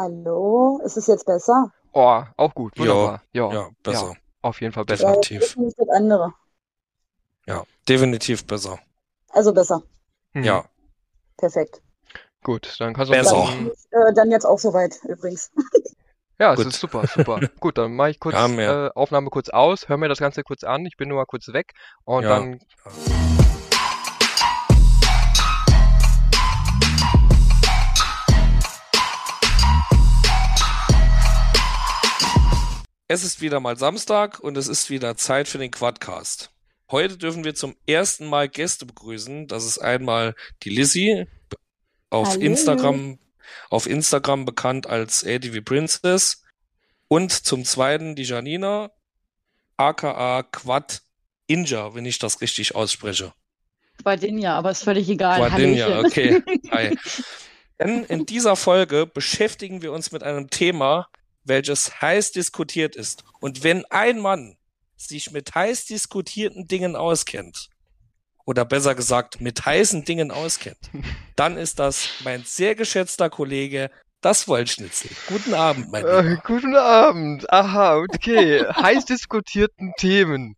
Hallo, ist es jetzt besser? Oh, auch gut, wunderbar. Ja, Ja, besser. auf jeden Fall besser. Ja, Definitiv. das andere. Ja, definitiv besser. Also besser. Hm, Ja, Perfekt. Gut, dann kannst du Besser. auch. Dann, äh, dann jetzt auch soweit, übrigens. Ja, es Gut. ist super, super. Gut, dann mache ich kurz Ja, äh, Aufnahme kurz aus, hör mir das Ganze kurz an, ich bin nur mal kurz weg und Ja. dann Es ist wieder mal Samstag und es ist wieder Zeit für den Quadcast. Heute dürfen wir zum ersten Mal Gäste begrüßen. Das ist einmal die Lizzie, auf Hallo. Instagram, auf Instagram bekannt als ADV Princess. Und zum zweiten die Janina, aka Quad Inja, wenn ich das richtig ausspreche. Quadinja, aber ist völlig egal. Quadinja, okay. Hi. Denn in dieser Folge beschäftigen wir uns mit einem Thema, welches heiß diskutiert ist. Und wenn ein Mann sich mit heiß diskutierten Dingen auskennt, oder besser gesagt mit heißen Dingen auskennt, dann ist das mein sehr geschätzter Kollege, das Wollschnitzel. Guten Abend, mein Äh, Lieber. guten Abend. Aha, okay. Heiß diskutierten Themen.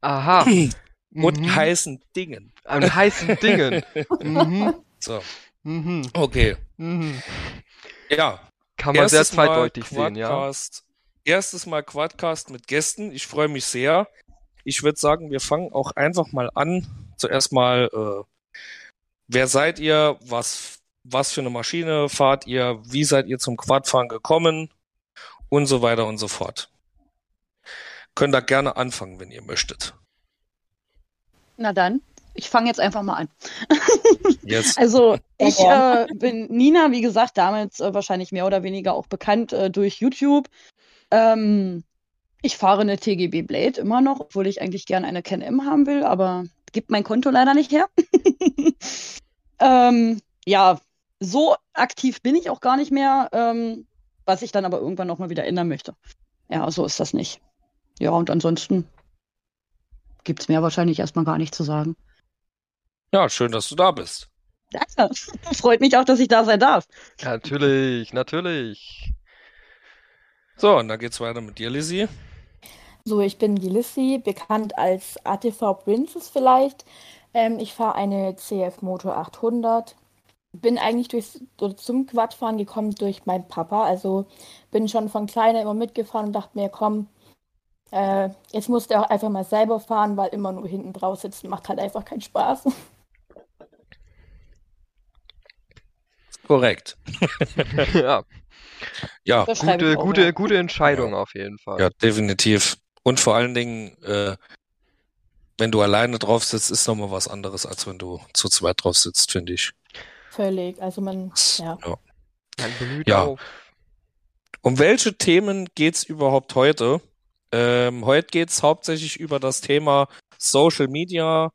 Aha. Und Mhm. heißen Dingen. An heißen Dingen. Mhm. So, Mhm. okay. Mhm. Ja, Kann man sehr Mal zweideutig sehen, ja. Quadcast. Erstes Mal Quadcast mit Gästen. Ich freue mich sehr. Ich würde sagen, wir fangen auch einfach mal an. Zuerst mal, äh, wer seid ihr? Was, was für eine Maschine fahrt ihr? Wie seid ihr zum Quadfahren gekommen? Und so weiter und so fort. Könnt da gerne anfangen, wenn ihr möchtet. Na dann, ich fange jetzt einfach mal an. Jetzt. Also, ich äh, bin Nina, wie gesagt, damals äh, wahrscheinlich mehr oder weniger auch bekannt äh, durch YouTube. Ähm, ich fahre eine TGB Blade immer noch, obwohl ich eigentlich gern eine Can-M haben will, aber gibt mein Konto leider nicht her. ähm, ja, so aktiv bin ich auch gar nicht mehr, ähm, was ich dann aber irgendwann noch mal wieder ändern möchte. Ja, so ist das nicht. Ja, und ansonsten gibt es mir wahrscheinlich erstmal gar nicht zu sagen. Ja, schön, dass du da bist. Danke. Freut mich auch, dass ich da sein darf. Natürlich, natürlich. So, und dann geht's weiter mit dir, Lizzie. So, ich bin die Lissy, bekannt als ATV Princess vielleicht. Ähm, ich fahre eine CF Motor 800. Bin eigentlich durchs, zum Quadfahren gekommen durch meinen Papa. Also bin schon von kleiner immer mitgefahren und dachte mir, komm, äh, jetzt musst du auch einfach mal selber fahren, weil immer nur hinten drauf sitzen macht halt einfach keinen Spaß. Korrekt. Ja, Ja, gute, gute, ja. gute Entscheidung auf jeden Fall. Ja, definitiv. Und vor allen Dingen, äh, wenn du alleine drauf sitzt, ist nochmal was anderes, als wenn du zu zweit drauf sitzt, finde ich. Völlig. Also man, ja. Ja. Man bemüht Ja. auf. Um welche Themen geht's überhaupt heute? Ähm, heute geht's hauptsächlich über das Thema Social Media.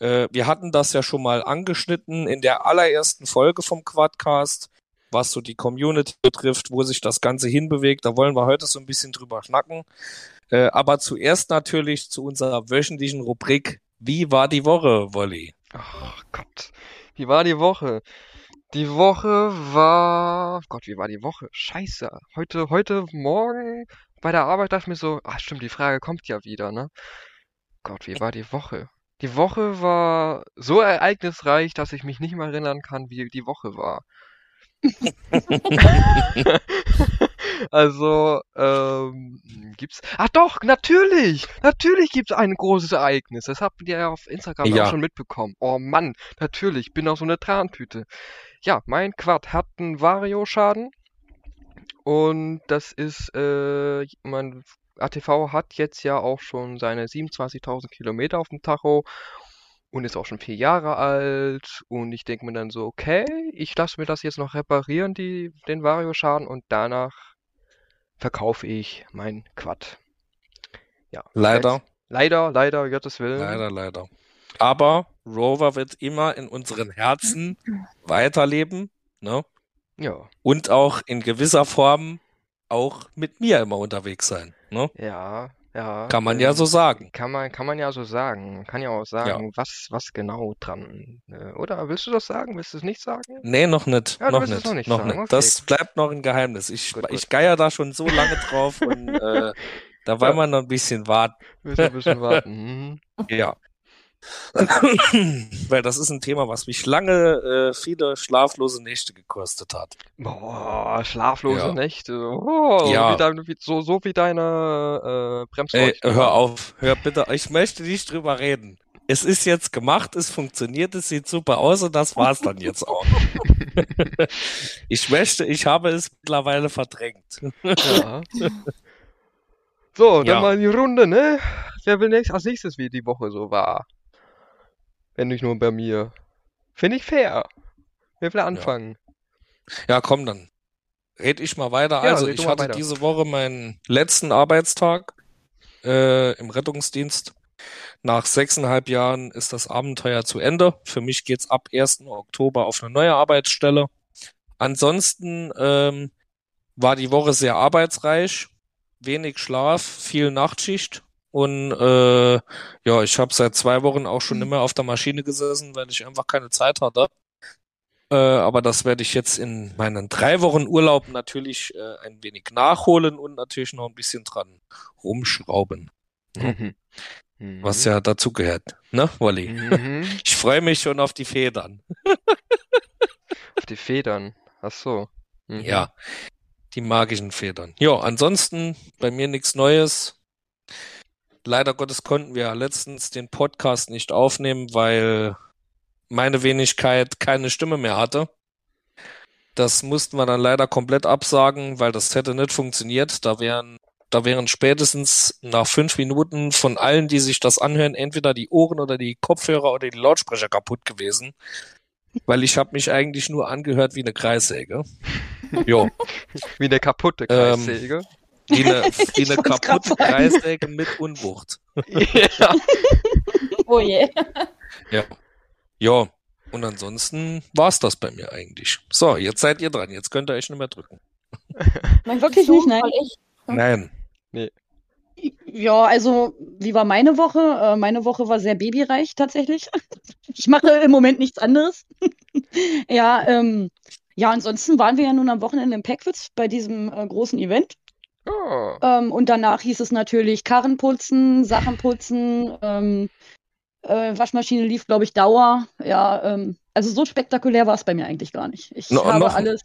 Äh, wir hatten das ja schon mal angeschnitten in der allerersten Folge vom Quadcast, was so die Community betrifft, wo sich das Ganze hinbewegt. Da wollen wir heute so ein bisschen drüber schnacken. Äh, aber zuerst natürlich zu unserer wöchentlichen Rubrik. Wie war die Woche, Wolli? Ach Gott, wie war die Woche? Die Woche war, Gott, wie war die Woche? Scheiße. Heute, heute Morgen bei der Arbeit dachte ich mir so, ach stimmt, die Frage kommt ja wieder, ne? Gott, wie war die Woche? Die Woche war so ereignisreich, dass ich mich nicht mehr erinnern kann, wie die Woche war. Also, ähm, gibt's. Ach doch, natürlich! Natürlich gibt's ein großes Ereignis. Das habt ihr ja auf Instagram Ja. auch schon mitbekommen. Oh Mann, natürlich, bin auch so eine Trantüte. Ja, mein Quad hat einen Vario-Schaden. Und das ist, äh, mein ATV hat jetzt ja auch schon seine 27.000 Kilometer auf dem Tacho und ist auch schon vier Jahre alt. Und ich denke mir dann so, okay, ich lasse mir das jetzt noch reparieren, die, den Vario-Schaden, und danach verkaufe ich mein Quad. Ja, Leider, jetzt- leider, leider, Gottes Willen. leider, leider. Aber Rover wird immer in unseren Herzen weiterleben, ne? Ja, Und auch in gewisser Form auch mit mir immer unterwegs sein, ne? ja. Ja, Kann man ja ähm, so sagen. Kann man, kann man ja so sagen. Man kann ja auch sagen, was, was genau dran. äh, Oder willst du das sagen? Willst du es nicht sagen? Nee, noch nicht. Ja, du noch nicht. noch nicht noch sagen, nicht. okay. Das bleibt noch ein Geheimnis. Ich, Gut, gut. ich geier da schon so lange drauf und äh, da wollen Ja. wir noch ein bisschen warten. Du ein bisschen warten? Mhm. Ja. Weil das ist ein Thema, was mich lange äh, viele schlaflose Nächte gekostet hat. Boah, schlaflose Ja. Nächte. Oh, Ja. wie dein, wie, so, so wie deine äh, Ey, Bremsleuchten. hör auf, hör bitte, ich möchte nicht drüber reden. Es ist jetzt gemacht, es funktioniert, es sieht super aus und das war's dann jetzt auch. ich möchte, ich habe es mittlerweile verdrängt. Ja. So, dann Ja. mal in die Runde, ne? Wer will nächst, als nächstes, wie die Woche so war? Wenn nicht nur bei mir. Finde ich fair. Wer will anfangen? Ja, komm dann. Red ich mal weiter. Ja, Also, ich hatte weiter. diese Woche meinen letzten Arbeitstag äh, im Rettungsdienst. Nach sechseinhalb Jahren ist das Abenteuer zu Ende. Für mich geht's ab 1. Oktober auf eine neue Arbeitsstelle. Ansonsten ähm, war die Woche sehr arbeitsreich, wenig Schlaf, viel Nachtschicht und äh, ja, ich habe seit zwei Wochen auch schon nicht mehr auf der Maschine gesessen, weil ich einfach keine Zeit hatte. Äh, aber das werde ich jetzt in meinen drei Wochen Urlaub natürlich äh, ein wenig nachholen und natürlich noch ein bisschen dran rumschrauben, Mhm. Mhm. was ja dazu gehört, ne, Wolli? Mhm. Ich freue mich schon auf die Federn. Auf die Federn. Ach so. Ja, die magischen Federn. Ja, ansonsten bei mir nichts Neues. Leider Gottes konnten wir ja letztens den Podcast nicht aufnehmen, weil meine Wenigkeit keine Stimme mehr hatte. Das mussten wir dann leider komplett absagen, weil das hätte nicht funktioniert. Da wären, da wären spätestens nach fünf Minuten von allen, die sich das anhören, entweder die Ohren oder die Kopfhörer oder die Lautsprecher kaputt gewesen. Weil ich habe mich eigentlich nur angehört wie eine Kreissäge. Jo. Wie eine kaputte Ähm, Wie eine, Ich eine kaputte. Kreissäge mit Unwucht. ja. Oh je. Ja. Ja. Und ansonsten war's das bei mir eigentlich. So, jetzt seid ihr dran. Jetzt könnt ihr euch nicht mehr drücken. Möchtest Wirklich du? nicht, nein. Ich? Nein. Ja, also, wie war meine Woche? Äh, meine Woche war sehr babyreich tatsächlich. Ich mache im Moment nichts anderes. Ja, ähm, ja, ansonsten waren wir ja nun am Wochenende im Packwitz bei diesem äh, großen Event. Oh. Ähm, und danach hieß es natürlich Karren putzen, Sachen putzen, ähm, äh, Waschmaschine lief, glaube ich, Dauer. Ja, ähm, also so spektakulär war es bei mir eigentlich gar nicht. Ich No- habe alles.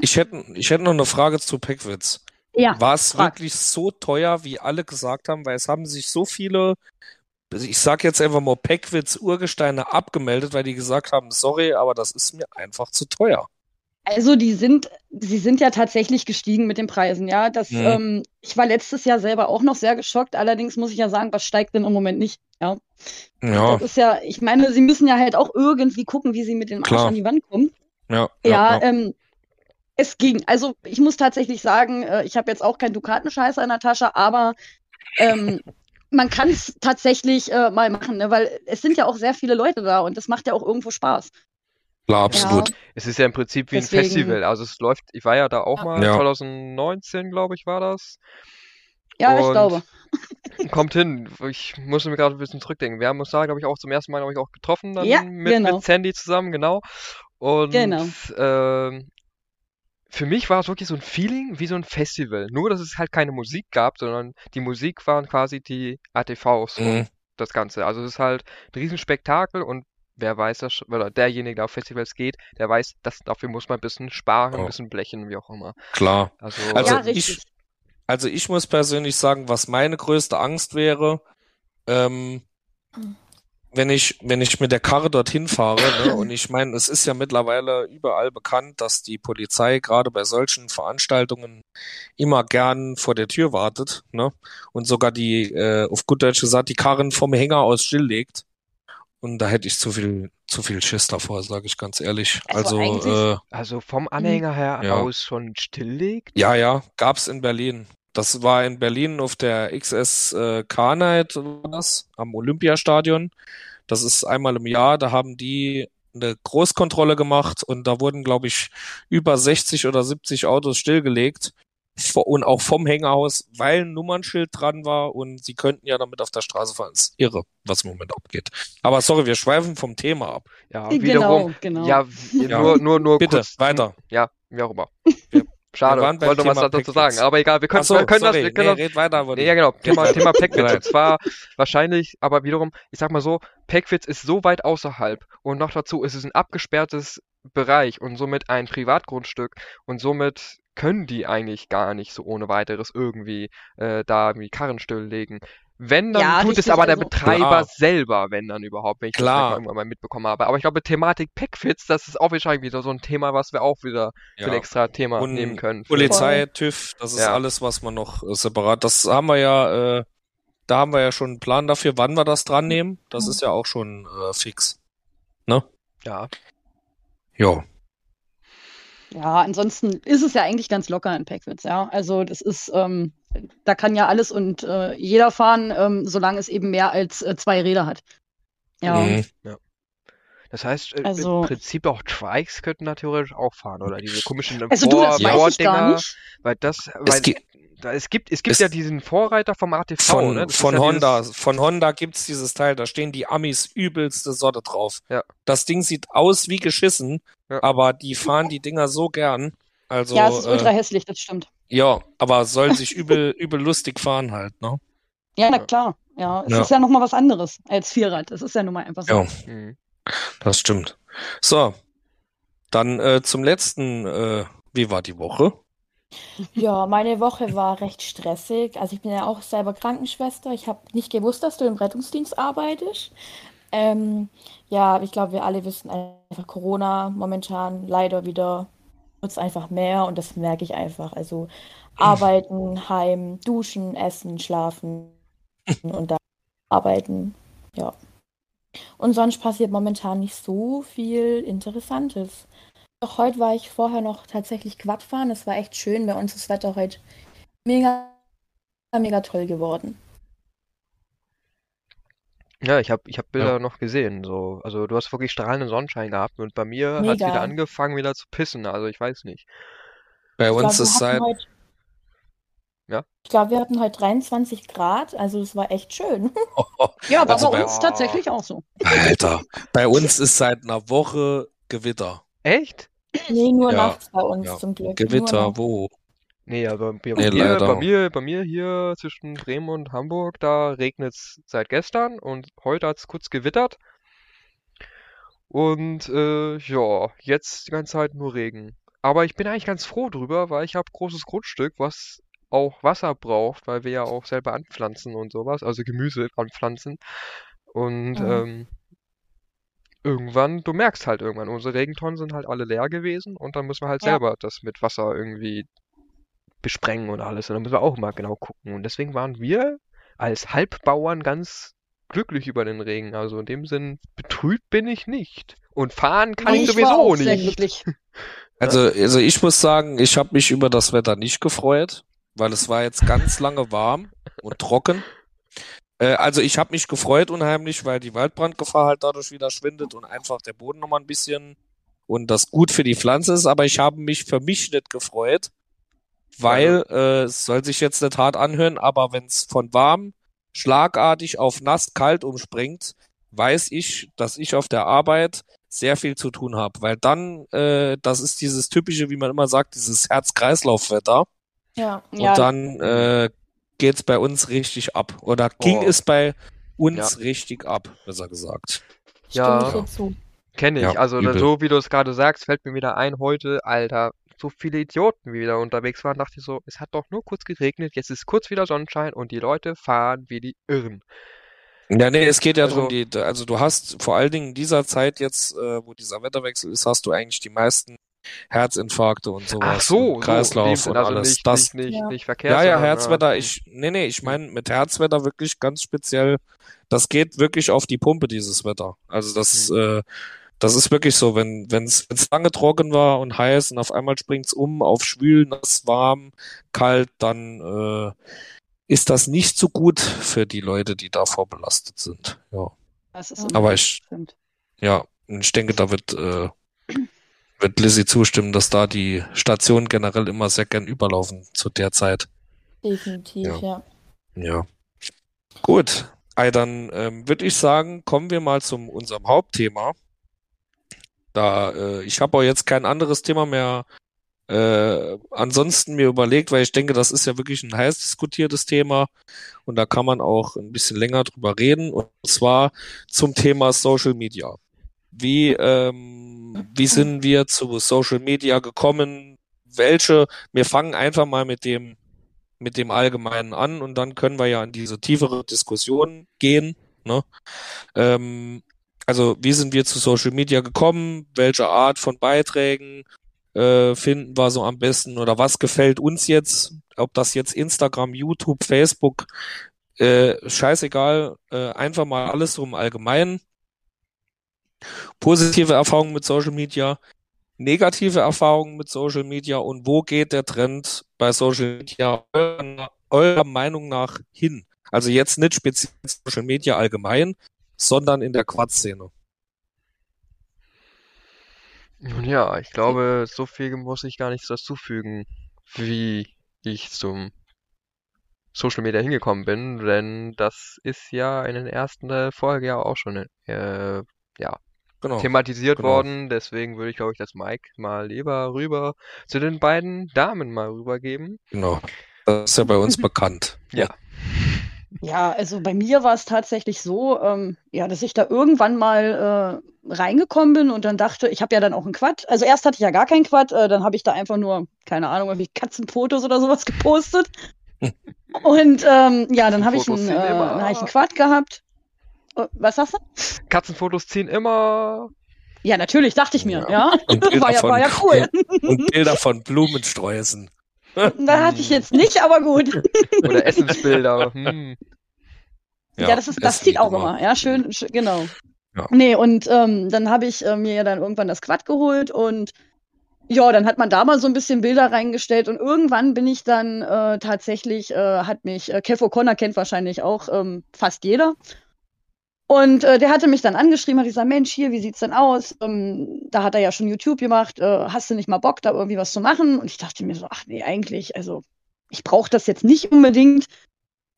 Ich hätte, ich hätte noch eine Frage zu Packwitz. Ja, War es frag. wirklich so teuer, wie alle gesagt haben? Weil es haben sich so viele, also ich sag jetzt einfach mal Packwitz Urgesteine abgemeldet, weil die gesagt haben, sorry, aber das ist mir einfach zu teuer. Also die sind, sie sind ja tatsächlich gestiegen mit den Preisen, ja. Das, Mhm. ähm, ich war letztes Jahr selber auch noch sehr geschockt. Allerdings muss ich ja sagen, was steigt denn im Moment nicht? Ja. Ja, Das ist ja, ich meine, sie müssen ja halt auch irgendwie gucken, wie sie mit dem Arsch Klar. an die Wand kommen. ja, Ja, ja, ja. ähm, es ging. Also ich muss tatsächlich sagen, äh, ich habe jetzt auch keinen Dukatenscheißer in der Tasche, aber ähm, man kann es tatsächlich äh, mal machen, ne? weil es sind ja auch sehr viele Leute da und das macht ja auch irgendwo Spaß. Klar, absolut. Es ist ja im Prinzip wie ein Deswegen- Festival. Also es läuft, ich war ja da auch Ja. mal, Ja. 2019, glaube ich, war das. Ja, ich Und glaube. Kommt hin. Ich musste mir gerade ein bisschen zurückdenken. Wir haben uns da, glaube ich, auch zum ersten Mal, glaube ich, auch getroffen dann Ja, mit, genau. mit Sandy zusammen, genau. Und Genau. ähm, für mich war es wirklich so ein Feeling wie so ein Festival. Nur, dass es halt keine Musik gab, sondern die Musik waren quasi die ATVs und Mhm. das Ganze. Also es ist halt ein Riesenspektakel und wer weiß das, schon- oder derjenige, der auf Festivals geht, der weiß, dass dafür muss man ein bisschen sparen, ein Ja. bisschen blechen, wie auch immer. Klar. Also, Also ja, ich-. Also ich muss persönlich sagen, was meine größte Angst wäre, ähm, wenn ich, wenn ich mit der Karre dorthin fahre, ne, und ich meine, es ist ja mittlerweile überall bekannt, dass die Polizei gerade bei solchen Veranstaltungen immer gern vor der Tür wartet, ne, und sogar die, äh, auf gut Deutsch gesagt, die Karren vom Hänger aus stilllegt. Und da hätte ich zu viel, zu viel Schiss davor, sage ich ganz ehrlich. Also Also, äh, also vom Anhänger her Ja. aus schon stilllegt. ja, ja, gab's in Berlin. Das war in Berlin auf der XS äh, K-Night war das, am Olympiastadion. Das ist einmal im Jahr, da haben die eine Großkontrolle gemacht und da wurden, glaube ich, über 60 oder 70 Autos stillgelegt. Und auch vom Hängerhaus, weil ein Nummernschild dran war und sie könnten ja damit auf der Straße fahren. Das ist irre, was im Moment abgeht. Aber sorry, wir schweifen vom Thema ab. Ja, Genau, wiederum. genau. Ja, Ja. nur, nur, nur Bitte, kurz. weiter. Ja, wie auch immer. Wir- Schade, wir wollte noch was dazu sagen. Aber egal, wir können, so, wir können sorry, das, wir können nee, das weiter, Woody. Ja, genau. Thema. Thema Packwitz. Und zwar wahrscheinlich, aber wiederum, ich sag mal so, Packwitz ist so weit außerhalb und noch dazu ist es ein abgesperrtes Bereich und somit ein Privatgrundstück und somit können die eigentlich gar nicht so ohne weiteres irgendwie äh, da irgendwie Karren stilllegen. Wenn, dann Ja, tut es aber der also- Betreiber Klar. selber, wenn dann überhaupt, wenn ich das Klar. mal irgendwann mal mitbekommen habe. Aber ich glaube, Thematik Packfits, das ist auch wahrscheinlich wieder so ein Thema, was wir auch wieder für ein Ja. extra Thema Und nehmen können. Polizei, TÜV, das ist Ja. alles, was man noch äh, separat. Das haben wir ja, äh, da haben wir ja schon einen Plan dafür, wann wir das dran nehmen. Das ist ja auch schon äh, fix. Ja. Ja. Ja, ansonsten ist es ja eigentlich ganz locker in Packwitz, ja. Also das ist, ähm, da kann ja alles und äh, jeder fahren, ähm, solange es eben mehr als äh, zwei Räder hat. Ja, Mhm. Das heißt, äh, Also- im Prinzip auch Trikes könnten da theoretisch auch fahren, oder diese komischen also du, Vor das weiß ich gar Vordinger, nicht. weil das, Es weil gibt- da, es gibt, es gibt es- ja diesen Vorreiter vom ATV, Von, ne? Ist von ja Honda, dieses- von Honda gibt's dieses Teil, da stehen die Amis übelste Sorte drauf. Ja. Das Ding sieht aus wie geschissen, Ja. aber die fahren die Dinger so gern. Also, ja, es ist ultra äh, hässlich, das stimmt. ja, aber soll sich übel, übel lustig fahren halt, ne? Ja, na klar. Ja, es Ja. ist ja nochmal was anderes als Vierrad. Das ist ja nun mal einfach so. Ja, Mhm. das stimmt. So, dann äh, zum letzten, äh, wie war die Woche? Ja, meine Woche war recht stressig. Also ich bin ja auch selber Krankenschwester. Ich habe nicht gewusst, dass du im Rettungsdienst arbeitest. Ähm, ja, ich glaube, wir alle wissen einfach, Corona momentan leider wieder wird einfach mehr und das merke ich einfach. Also arbeiten, heim, duschen, essen, schlafen und dann arbeiten. Ja. Und sonst passiert momentan nicht so viel Interessantes. Doch heute war ich vorher noch tatsächlich Quad fahren. Es war echt schön. Bei uns ist das Wetter heute mega, mega toll geworden. Ja, ich habe ich hab Bilder noch gesehen, so. Also du hast wirklich strahlenden Sonnenschein gehabt und bei mir hat's Mega. wieder angefangen, wieder zu pissen. Also ich weiß nicht. Bei Ich uns glaube, wir ist hatten seit, heute, Ja? ich glaube, wir hatten heute 23 Grad. Also es war echt schön. Ja, aber Also bei bei- uns tatsächlich auch so. Alter, bei uns ist seit einer Woche Gewitter. Echt? Nee, nur Ja, nachts bei uns ja. zum Glück. Gewitter, wo? Nee, aber bei, Nee, mir, bei mir, bei mir hier zwischen Bremen und Hamburg, da regnet's seit gestern und heute hat's kurz gewittert. Und äh, ja, jetzt die ganze Zeit nur Regen. Aber ich bin eigentlich ganz froh drüber, weil ich habe großes Grundstück, was auch Wasser braucht, weil wir ja auch selber anpflanzen und sowas, also Gemüse anpflanzen. Und Mhm. ähm, irgendwann, du merkst halt irgendwann, unsere Regentonnen sind halt alle leer gewesen und dann müssen wir halt Ja. selber das mit Wasser irgendwie besprengen und alles. Und dann müssen wir auch mal genau gucken. Und deswegen waren wir als Halbbauern ganz glücklich über den Regen. Also in dem Sinn, betrübt bin ich nicht. Und fahren kann ich ich war sowieso nicht. Also, also ich muss sagen, ich habe mich über das Wetter nicht gefreut, weil es war jetzt ganz lange warm und trocken. Äh, also ich habe mich gefreut unheimlich, weil die Waldbrandgefahr halt dadurch wieder schwindet und einfach der Boden nochmal ein bisschen und das gut für die Pflanze ist, aber ich habe mich für mich nicht gefreut, weil äh, es soll sich jetzt nicht hart anhören, aber wenn es von warm schlagartig auf nass kalt umspringt, weiß ich, dass ich auf der Arbeit sehr viel zu tun habe, weil dann, äh, das ist dieses typische, wie man immer sagt, dieses Herz-Kreislauf-Wetter. Ja. und Ja, dann äh, geht's bei uns richtig ab oder ging Oh. es bei uns Ja. richtig ab, besser gesagt. Ja. zu. Kenne ich. Ja, also übel. so wie du es gerade sagst, fällt mir wieder ein, heute, Alter, so viele Idioten wie wieder unterwegs waren, dachte ich so, es hat doch nur kurz geregnet, jetzt ist kurz wieder Sonnenschein und die Leute fahren wie die Irren. Ja, nee, es geht ja Also- darum, die, also du hast vor allen Dingen in dieser Zeit jetzt, äh, wo dieser Wetterwechsel ist, hast du eigentlich die meisten Herzinfarkte und sowas. Ach so, und so, Kreislauf Sinn, und also alles. nicht, das, nicht, nicht, Ja. nicht Verkehr, ja, ja, Herzwetter, ich, nee, nee, ich meine mit Herzwetter wirklich ganz speziell, das geht wirklich auf die Pumpe, dieses Wetter. Also das, äh, das ist wirklich so, wenn, wenn's lange trocken war und heiß und auf einmal springt's um auf schwül, nass, warm, kalt, dann, äh, ist das nicht so gut für die Leute, die davor belastet sind. Ja. Das ist Aber ich, stimmt. ja, ich denke, da wird, äh, wird Lizzie zustimmen, dass da die Stationen generell immer sehr gern überlaufen zu der Zeit. Definitiv, Ja. ja. Ja. Gut. Ey, dann ähm, würde ich sagen, kommen wir mal zum unserem Hauptthema. Da äh, ich habe auch jetzt kein anderes Thema mehr äh, ansonsten mir überlegt, weil ich denke, das ist ja wirklich ein heiß diskutiertes Thema und da kann man auch ein bisschen länger drüber reden und zwar zum Thema Social Media. Wie ähm, wie sind wir zu Social Media gekommen? Welche? Wir fangen einfach mal mit dem mit dem Allgemeinen an und dann können wir ja in diese tiefere Diskussion gehen. Ne? Ähm, also wie sind wir zu Social Media gekommen? Welche Art von Beiträgen äh, finden wir so am besten oder was gefällt uns jetzt? Ob das jetzt Instagram, YouTube, Facebook, äh, scheißegal, äh, einfach mal alles so im Allgemeinen. Positive Erfahrungen mit Social Media, negative Erfahrungen mit Social Media und wo geht der Trend bei Social Media eurer, eurer Meinung nach hin? Also jetzt nicht speziell Social Media allgemein, sondern in der Quad-Szene. Nun ja, ich glaube, so viel muss ich gar nichts dazufügen, wie ich zum Social Media hingekommen bin, denn das ist ja in den ersten äh, Folge ja auch schon äh, ja, Genau. thematisiert genau. worden. Deswegen würde ich, glaube ich, das Mike mal lieber rüber zu den beiden Damen mal rübergeben. Genau. Das ist ja bei uns bekannt. Ja. Ja, also bei mir war es tatsächlich so, ähm, ja, dass ich da irgendwann mal äh, reingekommen bin und dann dachte, ich habe ja dann auch einen Quad. Also erst hatte ich ja gar keinen Quad, äh, dann habe ich da einfach nur, keine Ahnung, irgendwie Katzenfotos oder sowas gepostet. und ähm, ja, dann habe ich, einen, äh, dann hab ich einen Quad gehabt. Äh, Was sagst du? Katzenfotos ziehen immer. Ja, natürlich, dachte ich mir, Ja. ja. Und war, ja von- war ja cool. Und Bilder von Blumensträußen. da hatte ich jetzt nicht, aber gut. Oder Essensbilder. Hm. Ja, das ist, das zieht auch immer. immer. Ja, schön, schön genau. Ja. Nee, und ähm, dann habe ich äh, mir ja dann irgendwann das Quad geholt und ja, dann hat man da mal so ein bisschen Bilder reingestellt und irgendwann bin ich dann äh, tatsächlich, äh, hat mich, äh, Kev O'Connor kennt wahrscheinlich auch ähm, fast jeder. Und äh, der hatte mich dann angeschrieben, hat gesagt, Mensch, hier, wie sieht's denn aus? Ähm, da hat er ja schon YouTube gemacht, äh, hast du nicht mal Bock, da irgendwie was zu machen? Und ich dachte mir so, ach nee, eigentlich, also ich brauche das jetzt nicht unbedingt.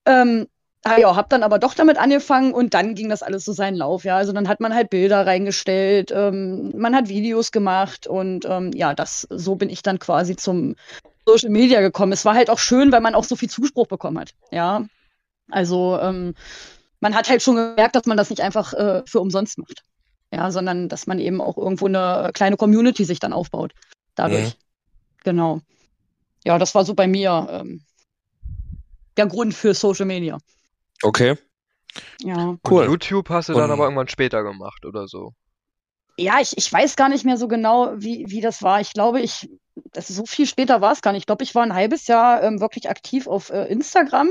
Ähm, Ah ja, hab dann aber doch damit angefangen und dann ging das alles so seinen Lauf, ja. Also dann hat man halt Bilder reingestellt, ähm, man hat Videos gemacht und ähm, ja, das, so bin ich dann quasi zum Social Media gekommen. Es war halt auch schön, weil man auch so viel Zuspruch bekommen hat, ja. Also ähm, man hat halt schon gemerkt, dass man das nicht einfach äh, für umsonst macht, ja, sondern dass man eben auch irgendwo eine kleine Community sich dann aufbaut dadurch. Genau. Ja, das war so bei mir ähm, der Grund für Social Media. Okay, Ja. Und cool. YouTube hast du dann Und- aber irgendwann später gemacht oder so. Ja, ich, ich weiß gar nicht mehr so genau, wie, wie das war. Ich glaube, ich, das so viel später war es gar nicht. Ich glaube, ich war ein halbes Jahr ähm, wirklich aktiv auf äh, Instagram.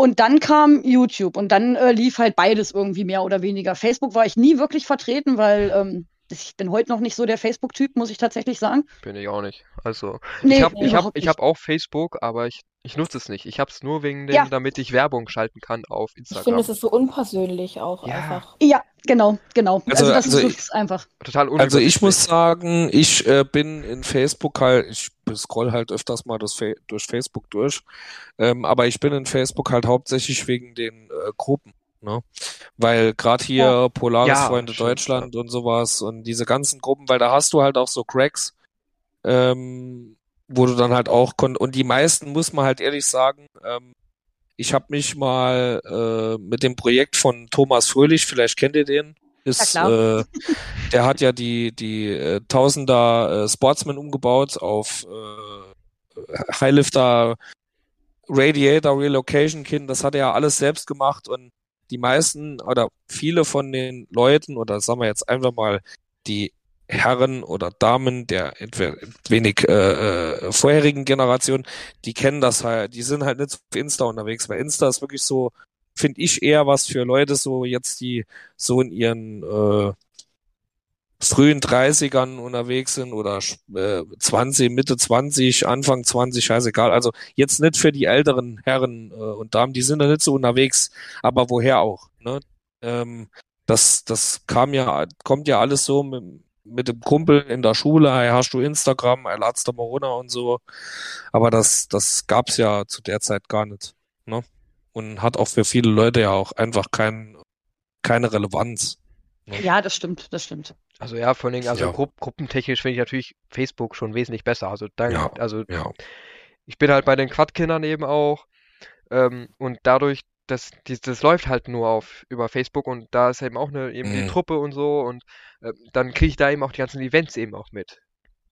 Und dann kam YouTube und dann äh, lief halt beides irgendwie mehr oder weniger. Facebook war ich nie wirklich vertreten, weil ähm, ich bin heute noch nicht so der Facebook-Typ, muss ich tatsächlich sagen. Bin ich auch nicht. Also, Nee, ich habe ich hab, ich hab auch Facebook, aber ich, ich nutze es nicht. Ich habe es nur wegen dem, Ja. damit ich Werbung schalten kann auf Ich finde, Instagram. es ist so unpersönlich auch Ja. einfach. Ja, genau, genau. Also- Also, das also ist ich- einfach. Total Also ich muss sagen, ich äh, bin in Facebook halt, ich scroll halt öfters mal das Fa durch Facebook durch, ähm, aber ich bin in Facebook halt hauptsächlich wegen den äh, Gruppen, ne? Weil gerade hier Ja. Polaris Ja, Freunde stimmt, Deutschland und sowas und diese ganzen Gruppen, weil da hast du halt auch so Cracks, ähm, wo du dann halt auch kon und die meisten muss man halt ehrlich sagen, ähm, ich habe mich mal äh, mit dem Projekt von Thomas Fröhlich, vielleicht kennt ihr den, ist klar. äh, der hat ja die die äh, Tausender äh, Sportsman umgebaut auf äh, Highlifter Radiator Relocation Kit, das hat er ja alles selbst gemacht und die meisten oder viele von den Leuten oder sagen wir jetzt einfach mal die Herren oder Damen der entweder wenig äh, äh, vorherigen Generation, die kennen das halt, die sind halt nicht auf Insta unterwegs, weil Insta ist wirklich so, finde ich eher was für Leute so jetzt, die so in ihren äh, frühen 30ern unterwegs sind oder äh, 20, Mitte 20, Anfang 20, scheißegal. Also jetzt nicht für die älteren Herren äh, und Damen, die sind da nicht so unterwegs, aber woher auch, ne? Ähm, das, das kam ja, kommt ja alles so mit, mit dem Kumpel in der Schule, hey, hast du Instagram, hey, ladst du mal runter und so. Aber das, das gab's ja zu der Zeit gar nicht. Ne? Und hat auch für viele Leute ja auch einfach kein, keine Relevanz. Ja, das stimmt, das stimmt. Also ja, vor allen Dingen, also Ja. Gru gruppentechnisch finde ich natürlich Facebook schon wesentlich besser. Also dann, Ja, also Ja. ich bin halt bei den Quad-Kindern eben auch ähm, und dadurch, dass dies, das läuft halt nur auf über Facebook und da ist eben auch eine eben die Mhm. Truppe und so und ähm, dann kriege ich da eben auch die ganzen Events eben auch mit.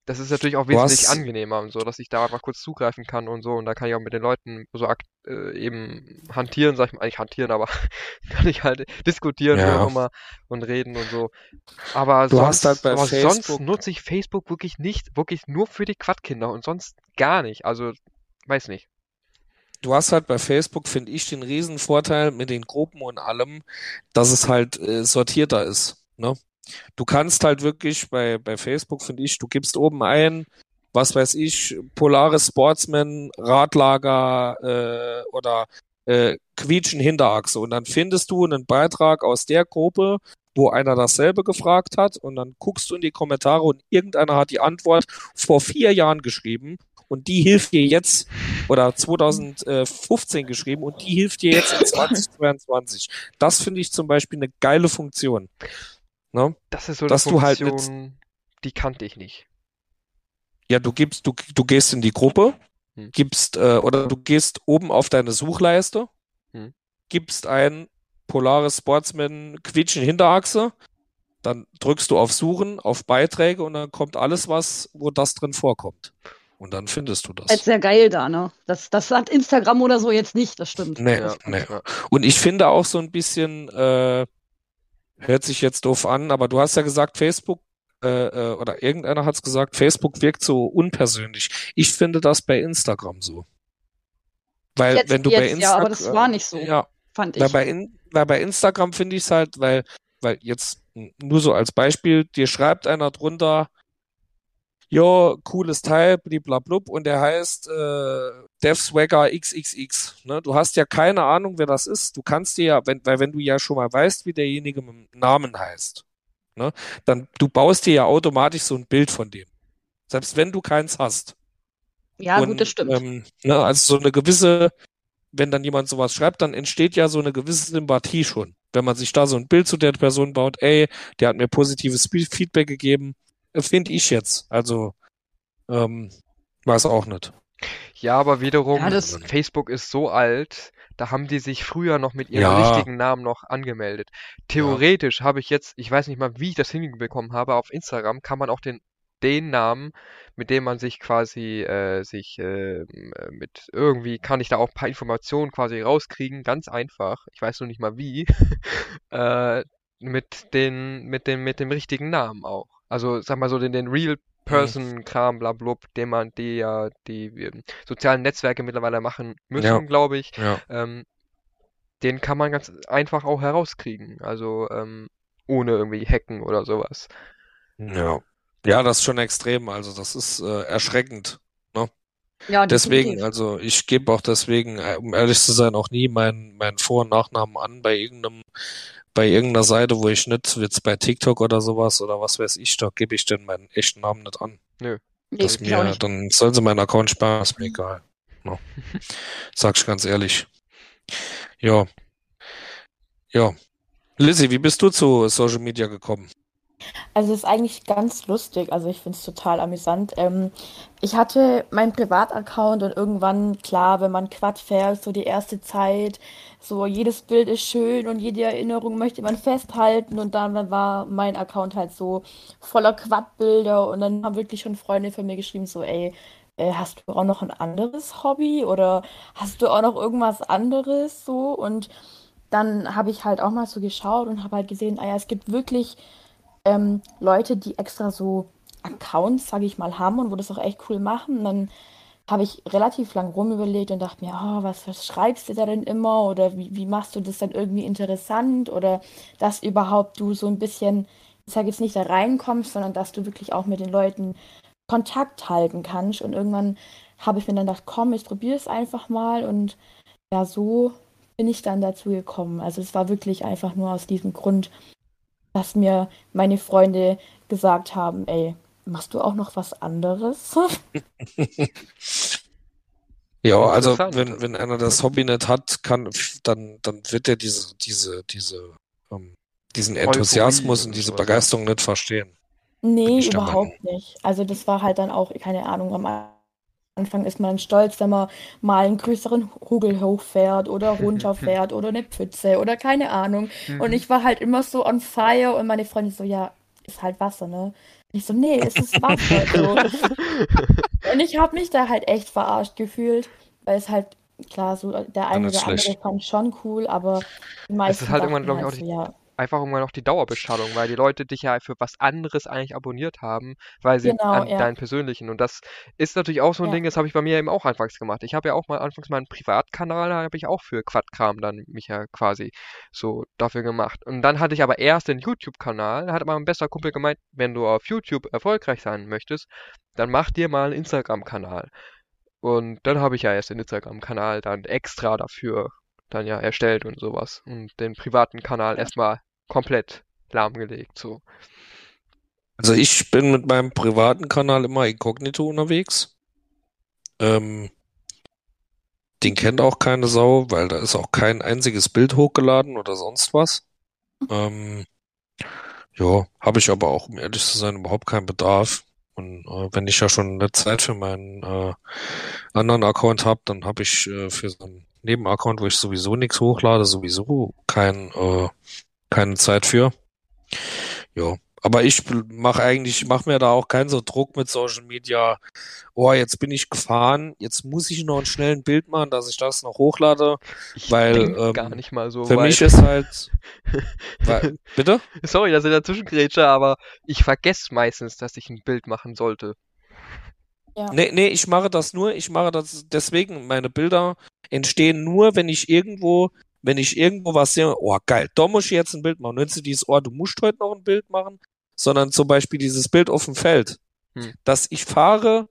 Das ist natürlich auch wesentlich hast- angenehmer und so, dass ich da einfach kurz zugreifen kann und so und da kann ich auch mit den Leuten so äh, eben hantieren, sag ich mal, nicht hantieren, aber kann ich halt diskutieren, Ja. auch immer und reden und so. Aber Du sonst, halt bei aber sonst nutze ich Facebook wirklich nicht, wirklich nur für die Quadkinder und sonst gar nicht. Also, weiß nicht. Du hast halt bei Facebook, finde ich, den riesen Vorteil mit den Gruppen und allem, dass es halt äh, sortierter ist. Ne? Du kannst halt wirklich bei, bei Facebook, finde ich, du gibst oben ein, was weiß ich, Polaris Sportsman, Radlager äh, oder äh, Quietschen Hinterachse. Und dann findest du einen Beitrag aus der Gruppe, wo einer dasselbe gefragt hat. Und dann guckst du in die Kommentare und irgendeiner hat die Antwort vor vier Jahren geschrieben. Und die hilft dir jetzt, oder 2015 geschrieben, und die hilft dir jetzt in 2022. Das finde ich zum Beispiel eine geile Funktion. Ne? Das ist so eine Dass du halt mit- Funktion, die kannte ich nicht. Ja, du gibst, du, du gehst in die Gruppe, Hm. gibst, äh, oder du gehst oben auf deine Suchleiste, Hm. gibst ein Polaris Sportsman Quietschen Hinterachse, dann drückst du auf Suchen, auf Beiträge und dann kommt alles, was, wo das drin vorkommt. Und dann findest du Halt das. sehr geil da, ne? Das, das hat Instagram oder so jetzt nicht, das stimmt. Nee, Ja, nee. ja. Und ich finde auch so ein bisschen, äh, hört sich jetzt doof an, aber du hast ja gesagt, Facebook, äh, äh, oder irgendeiner hat es gesagt, Facebook wirkt so unpersönlich. Ich finde das bei Instagram so. Weil Jetzt, wenn du bei jetzt, Instagram, ja, aber das war nicht so, ja, fand weil ich. bei, in, weil bei Instagram finde ich es halt, weil, weil jetzt nur so als Beispiel, dir schreibt einer drunter, jo, cooles Teil, bliblablub, und der heißt äh, Dev Swagger XXX. Ne? Du hast ja keine Ahnung, wer das ist. Du kannst dir ja, wenn, weil wenn du ja schon mal weißt, wie derjenige mit dem Namen heißt, ne? dann du baust dir ja automatisch so ein Bild von dem. Selbst wenn du keins hast. Ja, Und, gut, das stimmt. Ähm, ne, also so eine gewisse, wenn dann jemand sowas schreibt, dann entsteht ja so eine gewisse Sympathie schon. Wenn man sich da so ein Bild zu der Person baut, ey, der hat mir positives Fe- Feedback gegeben, finde ich jetzt. Also, ähm, weiß auch nicht. Ja, aber wiederum, Ja, das- Facebook ist so alt, da haben die sich früher noch mit ihrem Ja. richtigen Namen noch angemeldet. Theoretisch habe ich jetzt, ich weiß nicht mal, wie ich das hinbekommen habe, auf Instagram kann man auch den, den Namen, mit dem man sich quasi, äh, sich, äh, mit irgendwie, kann ich da auch ein paar Informationen quasi rauskriegen, ganz einfach. Ich weiß noch nicht mal wie. äh, mit den, mit dem, mit dem richtigen Namen auch. Also, sag mal so, den, den Real Person Kram, blablub, den man, die ja, die ähm, sozialen Netzwerke mittlerweile machen müssen, Ja. glaube ich, Ja. ähm, den kann man ganz einfach auch herauskriegen. Also, ähm, ohne irgendwie hacken oder sowas. Ja. Ja, das ist schon extrem. Also, das ist äh, erschreckend. Ja, Deswegen, definitiv. also ich gebe auch deswegen, äh, um ehrlich zu sein, auch nie meinen meinen Vor- und Nachnamen an bei irgendeinem, bei irgendeiner Seite, wo ich nicht, jetzt bei TikTok oder sowas oder was weiß ich, da gebe ich denn meinen echten Namen nicht an. Nee, Das ich auch mir, nicht. dann sollen sie meinen Account sperren, ist mir egal. No. Sag ich ganz ehrlich. Ja. Ja. Lizzie, wie bist du zu Social Media gekommen? Also es ist eigentlich ganz lustig, also ich finde es total amüsant. Ähm, ich hatte meinen Privataccount und irgendwann, klar, wenn man Quad fährt, so die erste Zeit, so jedes Bild ist schön und jede Erinnerung möchte man festhalten und dann war mein Account halt so voller Quad-Bilder und dann haben wirklich schon Freunde von mir geschrieben, so, ey, äh, hast du auch noch ein anderes Hobby oder hast du auch noch irgendwas anderes so? Und dann habe ich halt auch mal so geschaut und habe halt gesehen, ah ja, es gibt wirklich ähm, Leute, die extra so Accounts, sage ich mal, haben und wo das auch echt cool machen. Und dann habe ich relativ lang rumüberlegt und dachte mir, oh, was, was schreibst du da denn immer oder wie, wie machst du das dann irgendwie interessant oder dass überhaupt du so ein bisschen, ich sage jetzt nicht da reinkommst, sondern dass du wirklich auch mit den Leuten Kontakt halten kannst. Und irgendwann habe ich mir dann gedacht, komm, ich probiere es einfach mal und ja, so bin ich dann dazu gekommen. Also es war wirklich einfach nur aus diesem Grund, dass mir meine Freunde gesagt haben, ey, machst du auch noch was anderes? Ja, also wenn, wenn einer das Hobby nicht hat, kann, dann, dann wird er diese, diese, diese, ähm, diesen Enthusiasmus und und diese. Begeisterung nicht verstehen. Nee, überhaupt nicht. Also das war halt dann auch, keine Ahnung, am Anfang ist man stolz, wenn man mal einen größeren Hügel hochfährt oder runterfährt oder eine Pfütze oder keine Ahnung. Und ich war halt immer so on fire und meine Freundin so, ja, ist halt Wasser, ne? Ich so, nee, es ist Wasser. So. Und ich habe mich da halt echt verarscht gefühlt, weil es halt, klar, so der eine oder andere schlecht. fand schon cool, aber die meisten halt dachten irgendwann, glaub ich, halt auch so, nicht- ja, einfach irgendwann noch die Dauerbeschallung, weil die Leute dich ja für was anderes eigentlich abonniert haben, weil sie Genau, an ja. deinen persönlichen. Und das ist natürlich auch so ein Ja. Ding, das habe ich bei mir eben auch anfangs gemacht. Ich habe ja auch mal anfangs meinen Privatkanal, da habe ich auch für Quattkram dann mich ja quasi so dafür gemacht. Und dann hatte ich aber erst den YouTube-Kanal, da hat mein bester Kumpel gemeint, wenn du auf YouTube erfolgreich sein möchtest, dann mach dir mal einen Instagram-Kanal. Und dann habe ich ja erst den Instagram-Kanal dann extra dafür dann ja erstellt und sowas. Und den privaten Kanal erstmal komplett lahmgelegt, so. Also ich bin mit meinem privaten Kanal immer inkognito unterwegs. Ähm, den kennt auch keine Sau, weil da ist auch kein einziges Bild hochgeladen oder sonst was. Ähm, ja, habe ich aber auch, um ehrlich zu sein, überhaupt keinen Bedarf. Und äh, wenn ich ja schon eine Zeit für meinen äh, anderen Account habe, dann habe ich äh, für so einen Nebenaccount, wo ich sowieso nichts hochlade, sowieso kein, äh, keine Zeit für. Ja, aber ich mache eigentlich, ich mache mir da auch keinen so Druck mit Social Media. Oh, jetzt bin ich gefahren, jetzt muss ich noch ein schnell ein Bild machen, dass ich das noch hochlade. Ich Weil, ähm, gar nicht mal so Für weit. mich ist halt, weil, bitte? Sorry, dass ich dazwischen grätsche, aber ich vergesse meistens, dass ich ein Bild machen sollte. ja. Nee, nee, ich mache das nur, ich mache das deswegen, meine Bilder entstehen nur, wenn ich irgendwo, wenn ich irgendwo was sehe, oh geil, da muss ich jetzt ein Bild machen. Nicht so dieses, oh, du musst heute noch ein Bild machen, sondern zum Beispiel dieses Bild auf dem Feld. Hm. Dass ich fahre,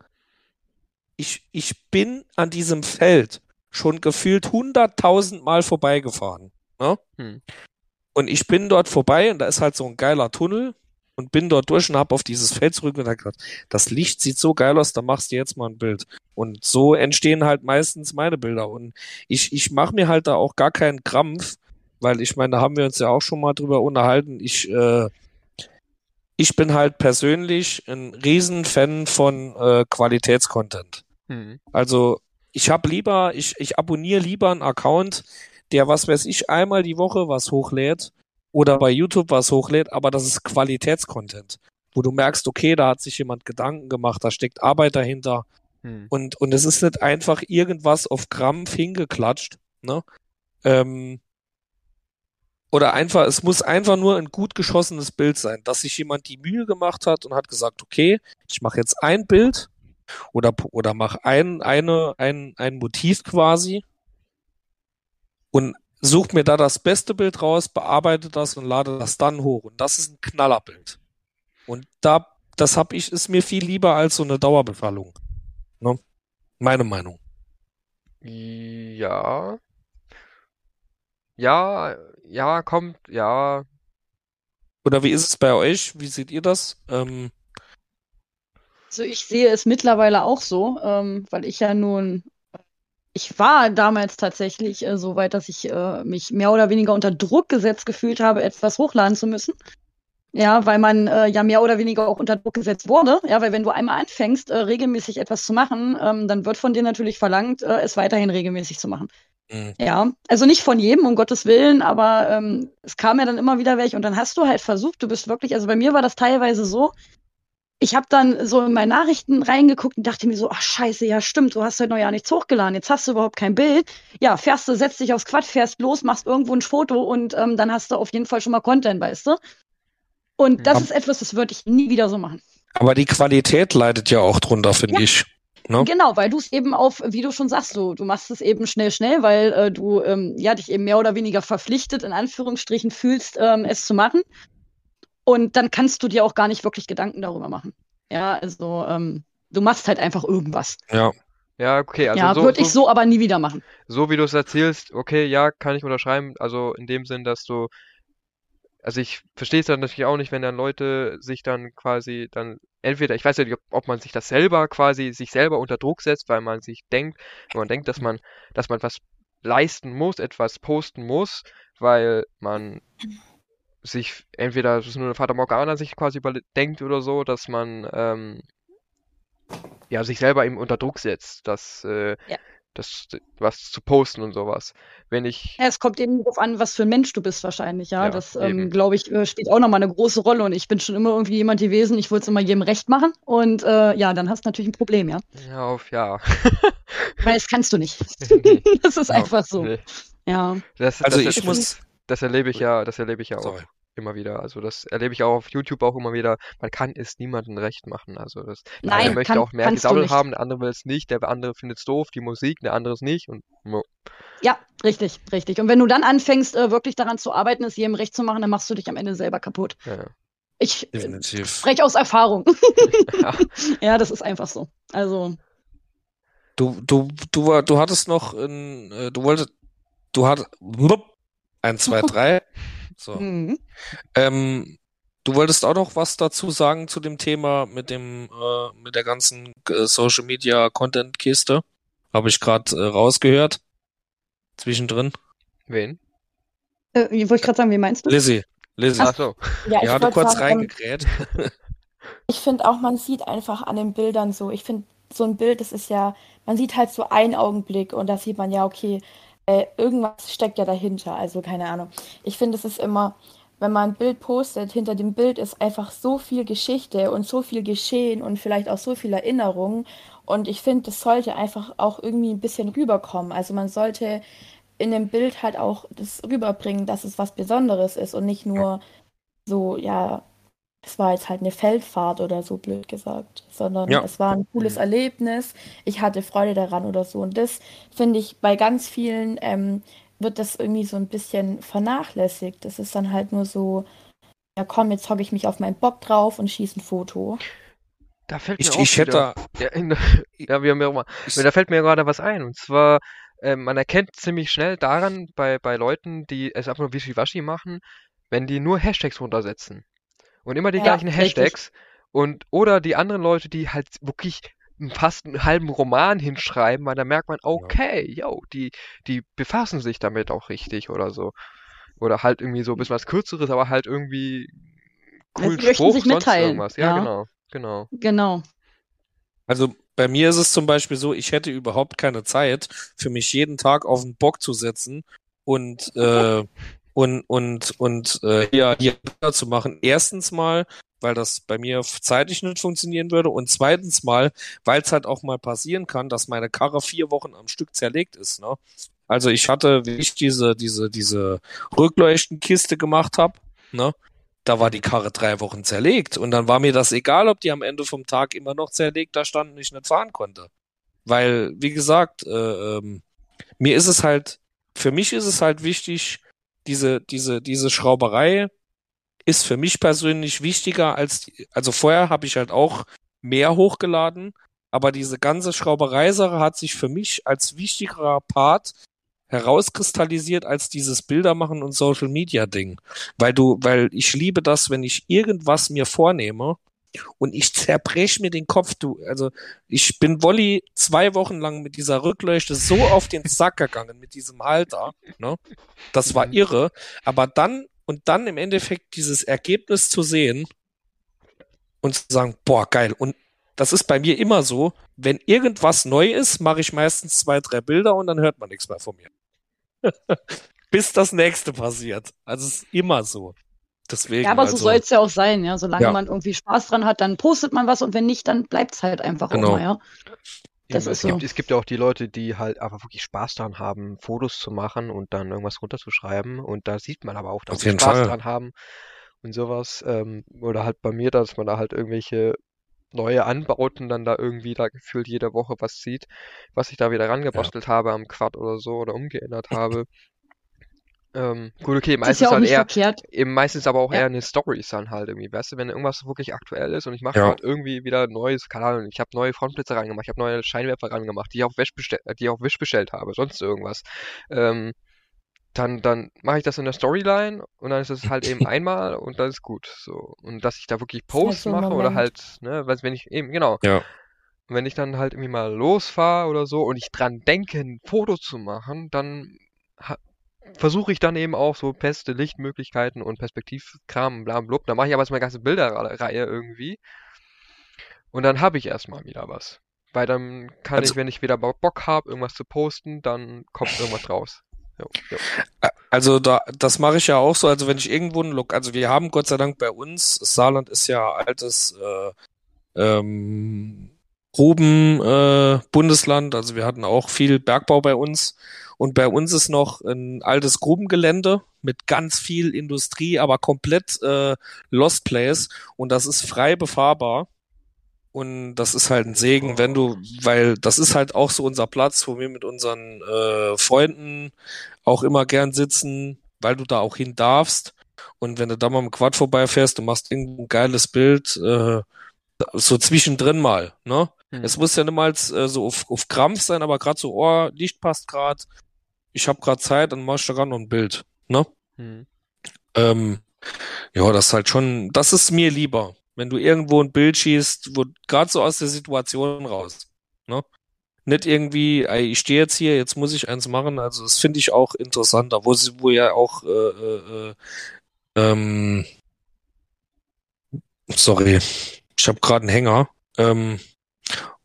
ich, ich bin an diesem Feld schon gefühlt hunderttausend Mal vorbeigefahren. Ne? Hm. Und ich bin dort vorbei und da ist halt so ein geiler Tunnel und bin dort durch und hab auf dieses Feld zurück und hab gedacht, das Licht sieht so geil aus, da machst du jetzt mal ein Bild. Und so entstehen halt meistens meine Bilder. Und ich, ich mache mir halt da auch gar keinen Krampf, weil ich meine, da haben wir uns ja auch schon mal drüber unterhalten. Ich, äh, ich bin halt persönlich ein Riesenfan von äh, Qualitätscontent. Hm. Also ich habe lieber, ich, ich abonniere lieber einen Account, der, was weiß ich, einmal die Woche was hochlädt oder bei YouTube was hochlädt, aber das ist Qualitätscontent, wo du merkst, okay, da hat sich jemand Gedanken gemacht, da steckt Arbeit dahinter Hm. und, und es ist nicht einfach irgendwas auf Krampf hingeklatscht, ne? Ähm, oder einfach, es muss einfach nur ein gut geschossenes Bild sein, dass sich jemand die Mühe gemacht hat und hat gesagt, okay, ich mache jetzt ein Bild oder, oder mach ein, eine, ein, ein Motiv quasi und such mir da das beste Bild raus, bearbeite das und lade das dann hoch. Und das ist ein Knallerbild. Und da, das hab ich, ist mir viel lieber als so eine Dauerbefallung. Ne? Meine Meinung. Ja. Ja, ja, kommt, ja. Oder wie ist es bei euch? Wie seht ihr das? Ähm, Also ich sehe es mittlerweile auch so, ähm, weil ich ja nun, ich war damals tatsächlich äh, so weit, dass ich äh, mich mehr oder weniger unter Druck gesetzt gefühlt habe, etwas hochladen zu müssen. Ja, weil man äh, ja mehr oder weniger auch unter Druck gesetzt wurde. Ja, weil wenn du einmal anfängst, äh, regelmäßig etwas zu machen, ähm, dann wird von dir natürlich verlangt, äh, es weiterhin regelmäßig zu machen. mh, Ja, also nicht von jedem, um Gottes Willen, aber ähm, es kam ja dann immer wieder welche und dann hast du halt versucht, du bist wirklich, also bei mir war das teilweise so, ich habe dann so in meine Nachrichten reingeguckt und dachte mir so, ach scheiße, ja stimmt, du hast heute noch ja nichts hochgeladen, jetzt hast du überhaupt kein Bild. Ja, fährst du, setzt dich aufs Quad, fährst los, machst irgendwo ein Foto und ähm, dann hast du auf jeden Fall schon mal Content, weißt du? Und das Mhm. ist etwas, das würde ich nie wieder so machen. aber die Qualität leidet ja auch drunter, finde Ja. ich. Ne? Genau, weil du es eben auf, wie du schon sagst, so, du machst es eben schnell, schnell, weil äh, du ähm, ja dich eben mehr oder weniger verpflichtet, in Anführungsstrichen, fühlst, ähm, es zu machen. Und dann kannst du dir auch gar nicht wirklich Gedanken darüber machen. Ja, also ähm, du machst halt einfach irgendwas. Ja. Ja, okay, also ja, so, würde ich so, so aber nie wieder machen. so wie du es erzählst, okay, ja, kann ich unterschreiben. Also in dem Sinn, dass du also ich verstehe es dann natürlich auch nicht, wenn dann Leute sich dann quasi dann entweder, ich weiß ja nicht, ob, ob man sich das selber quasi, sich selber unter Druck setzt, weil man sich denkt, wenn man denkt, dass man, dass man was leisten muss, etwas posten muss, weil man sich entweder, das ist nur eine Fata Morgana sich quasi überdenkt oder so, dass man ähm, ja sich selber eben unter Druck setzt, dass äh, Ja. das was zu posten und sowas. Wenn ich Ja, es kommt eben darauf an, was für ein Mensch du bist wahrscheinlich, ja. Ja, das, ähm, glaube ich, äh, spielt auch nochmal eine große Rolle. Und ich bin schon immer irgendwie jemand gewesen, ich wollte es immer jedem recht machen. Und äh, ja, dann hast du natürlich ein Problem, ja. ja auf ja. Weil das kannst du nicht. Das ist Ja, einfach so. nee. Ja. Das, Also das, ich muss, das erlebe ich ja, das erlebe ich ja auch sorry. Immer wieder. Also das erlebe ich auch auf YouTube auch immer wieder. Man kann es niemandem recht machen. Also das, der eine Nein, möchte kann, auch mehr nicht. haben, der andere will es nicht, der andere findet es doof, die Musik, der andere es nicht und mo- Ja, richtig, richtig. Und wenn du dann anfängst, äh, wirklich daran zu arbeiten, es jedem recht zu machen, dann machst du dich am Ende selber kaputt. ja, ja. Ich Definitiv. spreche aus Erfahrung. Ja. ja, das ist einfach so. Also, Du, du, du, war- du hattest noch, in, äh, du wolltest, du hattest, eins, zwei, drei. So. mhm. Ähm, du wolltest auch noch was dazu sagen zu dem Thema mit dem, äh, mit der ganzen äh, Social Media Content Kiste. Habe ich gerade äh, rausgehört. Zwischendrin. Wen? äh, wollte ich gerade sagen, wie meinst du? Lizzie. Lizzie. Ach so. Ja, ich wollte kurz ähm, reingekräht. Ich finde auch, man sieht einfach an den Bildern so. Ich finde, so ein Bild, das ist ja, man sieht halt so einen Augenblick und da sieht man ja, okay, äh, irgendwas steckt ja dahinter. Also keine Ahnung. Ich finde, es ist immer, wenn man ein Bild postet, hinter dem Bild ist einfach so viel Geschichte und so viel Geschehen und vielleicht auch so viel Erinnerung. Und ich finde, das sollte einfach auch irgendwie ein bisschen rüberkommen. Also man sollte in dem Bild halt auch das rüberbringen, dass es was Besonderes ist und nicht nur so, ja, es war jetzt halt eine Feldfahrt oder so blöd gesagt, sondern Ja. es war ein cooles Mhm. Erlebnis, ich hatte Freude daran oder so. Und das finde ich bei ganz vielen ähm, wird das irgendwie so ein bisschen vernachlässigt. Das ist dann halt nur so, ja komm, jetzt hocke ich mich auf meinen Bock drauf und schieße ein Foto. Da fällt Ich, mir auch ich hätte, wieder, ja, in, ja, wie auch immer. ich, Da fällt mir gerade was ein. Und zwar, ähm, man erkennt ziemlich schnell daran, bei, bei Leuten, die es einfach nur Wischiwaschi machen, wenn die nur Hashtags runtersetzen. Und immer die Ja, gleichen richtig. Hashtags. Und, oder die anderen Leute, die halt wirklich fast einen halben Roman hinschreiben, weil da merkt man, okay, yo, die, die befassen sich damit auch richtig oder so. Oder halt irgendwie so ein bisschen was Kürzeres, aber halt irgendwie Ja, coolen sie Spruch, sich sonst mitteilen, irgendwas. Ja, ja. genau, genau. Genau. Also bei mir ist es zum Beispiel so, ich hätte überhaupt keine Zeit, für mich jeden Tag auf den Bock zu setzen und äh, und und und äh, hier hier zu machen. Erstens mal, weil das bei mir zeitlich nicht funktionieren würde und zweitens mal, weil es halt auch mal passieren kann, dass meine Karre vier Wochen am Stück zerlegt ist. Ne? Also ich hatte, wie ich diese diese diese Rückleuchtenkiste gemacht habe, ne? da war die Karre drei Wochen zerlegt und dann war mir das egal, ob die am Ende vom Tag immer noch zerlegt da stand und ich nicht fahren konnte. Weil, wie gesagt, äh, ähm, mir ist es halt, für mich ist es halt wichtig, diese, diese, diese Schrauberei ist für mich persönlich wichtiger als, die, also vorher habe ich halt auch mehr hochgeladen, aber diese ganze Schraubereisache hat sich für mich als wichtigerer Part herauskristallisiert als dieses Bildermachen und Social Media Ding. Weil du, weil ich liebe das, wenn ich irgendwas mir vornehme und ich zerbrech mir den Kopf, du, also ich bin Wolli zwei Wochen lang mit dieser Rückleuchte so auf den Sack gegangen, mit diesem Halter, ne? Das war Mhm. irre. Aber dann, und dann im Endeffekt dieses Ergebnis zu sehen und zu sagen, boah, geil. Und das ist bei mir immer so, wenn irgendwas neu ist, mache ich meistens zwei, drei Bilder und dann hört man nichts mehr von mir. Bis das nächste passiert. Also es ist immer so. Deswegen, Ja, aber so also, soll es ja auch sein, ja. Solange Ja. man irgendwie Spaß dran hat, dann postet man was und wenn nicht, dann bleibt's halt einfach Genau. auch mal, ja. Das Eben, ist es so. gibt, es gibt ja auch die Leute, die halt einfach wirklich Spaß daran haben, Fotos zu machen und dann irgendwas runterzuschreiben. Und da sieht man aber auch, dass sie Spaß Fall. dran haben und sowas. Ähm, oder halt bei mir, dass man da halt irgendwelche neue Anbauten dann da irgendwie da gefühlt jede Woche was sieht, was ich da wieder rangebastelt habe am Quad oder so oder umgeändert habe. Ähm, gut, okay, ist ja meistens auch halt nicht eher, verkehrt. eben meistens aber auch Ja. eher eine Stories dann halt irgendwie, weißt du, wenn irgendwas wirklich aktuell ist und ich mache Ja. halt irgendwie wieder neues, keine Ahnung, ich habe neue Frontblitze rangemacht, ich habe neue Scheinwerfer rangemacht, die ich auf Wish bestellt, die ich auf Wish bestellt habe, sonst irgendwas. Ähm, dann, dann mache ich das in der Storyline und dann ist es halt eben einmal und dann ist gut. So. Und dass ich da wirklich halt Posts so mache oder halt, ne, wenn ich eben, genau. Ja. Und wenn ich dann halt irgendwie mal losfahre oder so und ich dran denke, ein Foto zu machen, dann versuche ich dann eben auch so beste Lichtmöglichkeiten und Perspektivkram, bla blub. Dann mache ich aber erstmal eine ganze Bilderreihe irgendwie. Und dann habe ich erstmal wieder was. Weil dann kann Also- ich, wenn ich wieder Bock, habe, irgendwas zu posten, dann kommt irgendwas raus. Jo, jo. Also da, das mache ich ja auch so. Also wenn ich irgendwo ein Look, also wir haben Gott sei Dank bei uns, Saarland ist ja altes äh, ähm, Gruben äh, Bundesland, also wir hatten auch viel Bergbau bei uns und bei uns ist noch ein altes Grubengelände mit ganz viel Industrie, aber komplett äh, Lost Place und das ist frei befahrbar. Und das ist halt ein Segen, wenn du, weil das ist halt auch so unser Platz, wo wir mit unseren äh, Freunden auch immer gern sitzen, weil du da auch hin darfst. Und wenn du da mal mit dem Quad vorbeifährst, du machst irgendwo ein geiles Bild, äh, so zwischendrin mal, ne? Hm. Es muss ja niemals äh, so auf, auf Krampf sein, aber gerade so, oh, Licht passt gerade, ich habe gerade Zeit, dann mach ich da gerade noch ein Bild, ne? Hm. Ähm, ja, das ist halt schon, das ist mir lieber, wenn du irgendwo ein Bild schießt, wo gerade so aus der Situation raus, ne? Nicht irgendwie, ey, ich stehe jetzt hier, jetzt muss ich eins machen. Also das finde ich auch interessanter, wo sie, wo ja auch, äh, äh, äh, ähm, sorry, ich habe gerade einen Hänger, ähm,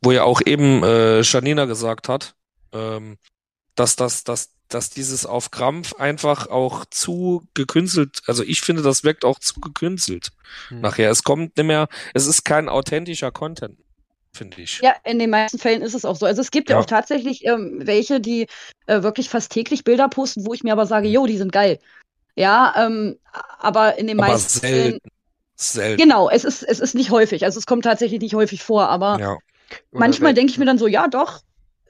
wo ja auch eben äh, Janina gesagt hat, ähm, dass das, dass, dass dieses auf Krampf einfach auch zu gekünstelt, also ich finde, das wirkt auch zu gekünstelt Hm. nachher. Es kommt nicht mehr, es ist kein authentischer Content, finde ich. Ja, in den meisten Fällen ist es auch so. Also es gibt ja, Ja. auch tatsächlich ähm, welche, die äh, wirklich fast täglich Bilder posten, wo ich mir aber sage, jo, die sind geil. Ja, ähm, aber in den Aber meisten Fällen, selten. Selten. genau, es ist, es ist nicht häufig. Also es kommt tatsächlich nicht häufig vor, aber Ja. Manchmal denke ich mir dann so, ja, doch,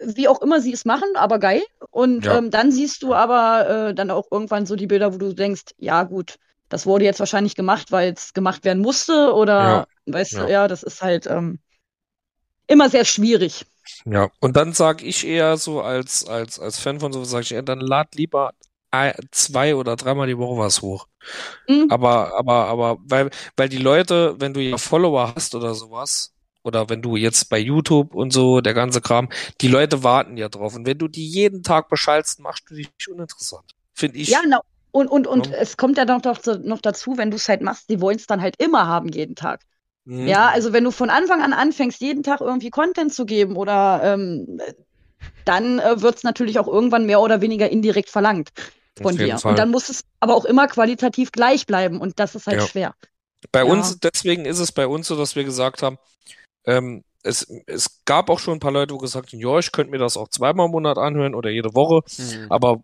wie auch immer sie es machen, aber geil. Und Ja. ähm, dann siehst du aber äh, dann auch irgendwann so die Bilder, wo du denkst, ja, gut, das wurde jetzt wahrscheinlich gemacht, weil es gemacht werden musste oder, weißt Ja. du, ja, das ist halt ähm, immer sehr schwierig. Ja, und dann sage ich eher so als, als, als Fan von so, sage ich eher, dann lad lieber zwei oder dreimal die Woche was hoch. Mhm. Aber, aber, aber, weil, weil die Leute, wenn du ja Follower hast oder sowas, oder wenn du jetzt bei YouTube und so, der ganze Kram, die Leute warten ja drauf. Und wenn du die jeden Tag beschallst, machst du dich uninteressant. Finde ich. Ja, genau. Und, und, und Ja. es kommt ja noch, noch dazu, wenn du es halt machst, die wollen es dann halt immer haben, jeden Tag. Mhm. Ja, also wenn du von Anfang an anfängst, jeden Tag irgendwie Content zu geben oder ähm, dann äh, wird es natürlich auch irgendwann mehr oder weniger indirekt verlangt von dir. Fall. Und dann muss es aber auch immer qualitativ gleich bleiben und das ist halt Ja. schwer. Bei Ja. uns, deswegen ist es bei uns so, dass wir gesagt haben, ähm, es, es gab auch schon ein paar Leute, die gesagt haben, ja, ich könnte mir das auch zweimal im Monat anhören oder jede Woche, Hm. aber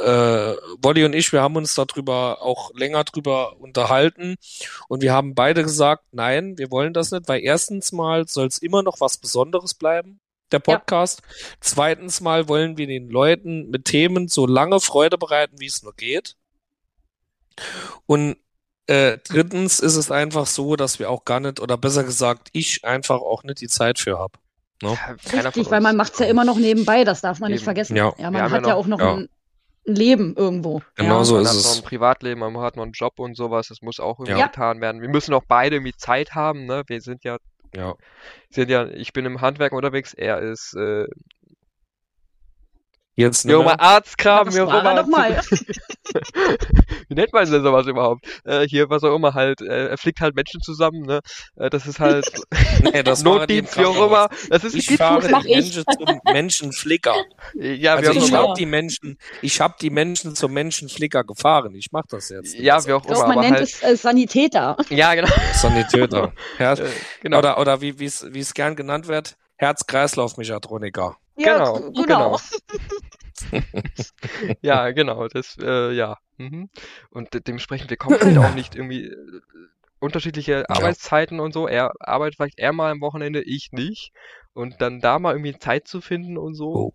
äh, Wolli und ich, wir haben uns darüber auch länger drüber unterhalten und wir haben beide gesagt, nein, wir wollen das nicht, weil erstens mal soll es immer noch was Besonderes bleiben, der Ja. Podcast. Zweitens mal wollen wir den Leuten mit Themen so lange Freude bereiten, wie es nur geht. Und äh, drittens ist es einfach so, dass wir auch gar nicht, oder besser gesagt, ich einfach auch nicht die Zeit für habe. Ja, keiner Richtig, weil man macht es ja immer noch nebenbei, das darf man nicht Eben. vergessen. Ja. Ja, man hat ja ja noch- auch noch ja. ein, Leben irgendwo. Genau ja. so Man ist hat es. noch ein Privatleben, man hat noch einen Job und sowas, das muss auch irgendwie Ja. getan werden. Wir müssen auch beide irgendwie Zeit haben, ne? Wir sind ja, Ja. sind ja, ich bin im Handwerk unterwegs, er ist, äh, Jetzt immer mehr. Arztkram, wie auch war doch mal. Wie nennt man denn sowas überhaupt? Äh, hier, was auch immer halt, äh, er fliegt halt Menschen zusammen, ne? Äh, das ist halt Nee, das Notdienst, wie auch immer. Das ist Ich fahre so- die. Menschen zum Menschenflicker. Ja, wie Also auch ich habe die Menschen, ich habe die Menschen zum Menschenflicker gefahren. Ich mache das jetzt. Ja, wie auch immer, man aber nennt halt, es äh, Sanitäter. ja, genau. Sanitäter. Herz, Äh, genau. Oder, oder wie wie es wie es gern genannt wird, Herz-Kreislauf-Mechatroniker. Ja, Genau, genau. Ja, genau, das, äh, ja. Mhm. Und de dementsprechend, wir kommen halt auch nicht irgendwie äh, unterschiedliche Arbeitszeiten und so. Er arbeitet vielleicht eher mal am Wochenende, ich nicht. Und dann da mal irgendwie Zeit zu finden und so, Oh.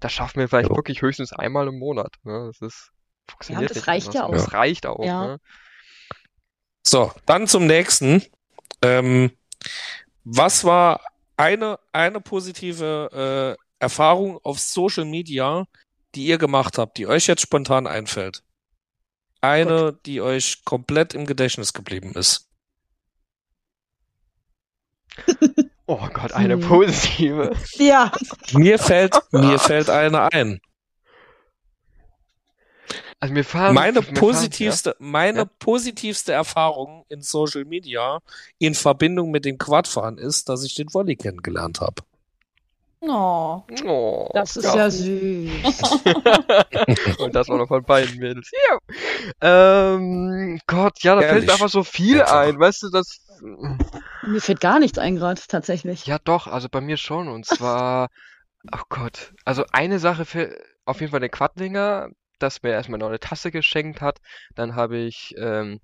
das schaffen wir vielleicht Jo. wirklich höchstens einmal im Monat. Ne? Das ist, funktioniert das nicht reicht ja auch. Das reicht auch, Ja. ne? So, dann zum nächsten. Ähm, was war eine, eine positive äh, Erfahrung auf Social Media, die ihr gemacht habt, die euch jetzt spontan einfällt. Eine, die euch komplett im Gedächtnis geblieben ist. Oh Gott, eine Hm. positive. Ja. Mir fällt, mir fällt eine ein. Also mir fahren, Meine mir fahren- positivste, meine Ja. positivste Erfahrung in Social Media in Verbindung mit dem Quadfahren ist, dass ich den Volley kennengelernt habe. Oh. Ja. Oh, Das ist ja. ja süß. Und das war noch von beiden Mädels. Ja. Ähm, Gott, ja, da fällt Ehrlich. mir einfach so viel Einfach. ein, weißt du, das. Mir fällt gar nichts ein gerade, tatsächlich. Ja, doch, also bei mir schon. Und zwar, oh Gott, also eine Sache für auf jeden Fall den Quadlinger, das mir erstmal noch eine Tasse geschenkt hat. Dann habe ich, ähm,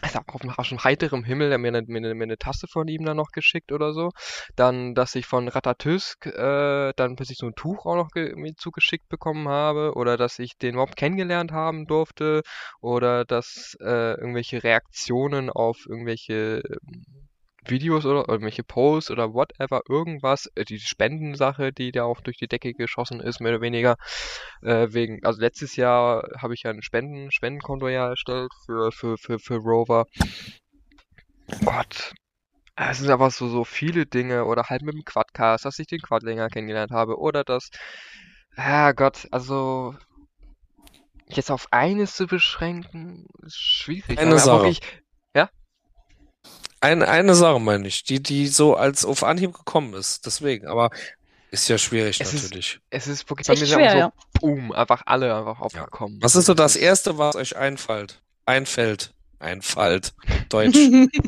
also auf, aus dem heiterem Himmel der mir eine, mir, mir eine Tasse von ihm dann noch geschickt oder so. Dann, dass ich von Ratatousk äh, dann plötzlich so ein Tuch auch noch mir zugeschickt bekommen habe. Oder dass ich den Mob kennengelernt haben durfte. Oder dass äh, irgendwelche Reaktionen auf irgendwelche ähm, Videos oder irgendwelche Posts oder whatever, irgendwas, äh, die Spendensache, die da auch durch die Decke geschossen ist, mehr oder weniger, äh, wegen, also letztes Jahr habe ich ja ein Spenden, Spendenkonto ja erstellt für, für, für, für Rover. Gott. Es sind aber so, so viele Dinge, oder halt mit dem Quadcast, dass ich den Quadlinger kennengelernt habe, oder das, ah Gott, also, jetzt auf eines zu beschränken, ist schwierig. Eine aber Sache. wirklich, Eine, eine Sache meine ich, die, die so als auf Anhieb gekommen ist. Deswegen, aber ist ja schwierig Es ist- natürlich. es ist wirklich, Ist bei mir schwer, einfach ja. so, boom, einfach alle einfach aufgekommen. Was ist so das Erste, was euch einfällt? Einfällt. Einfällt. Deutsch.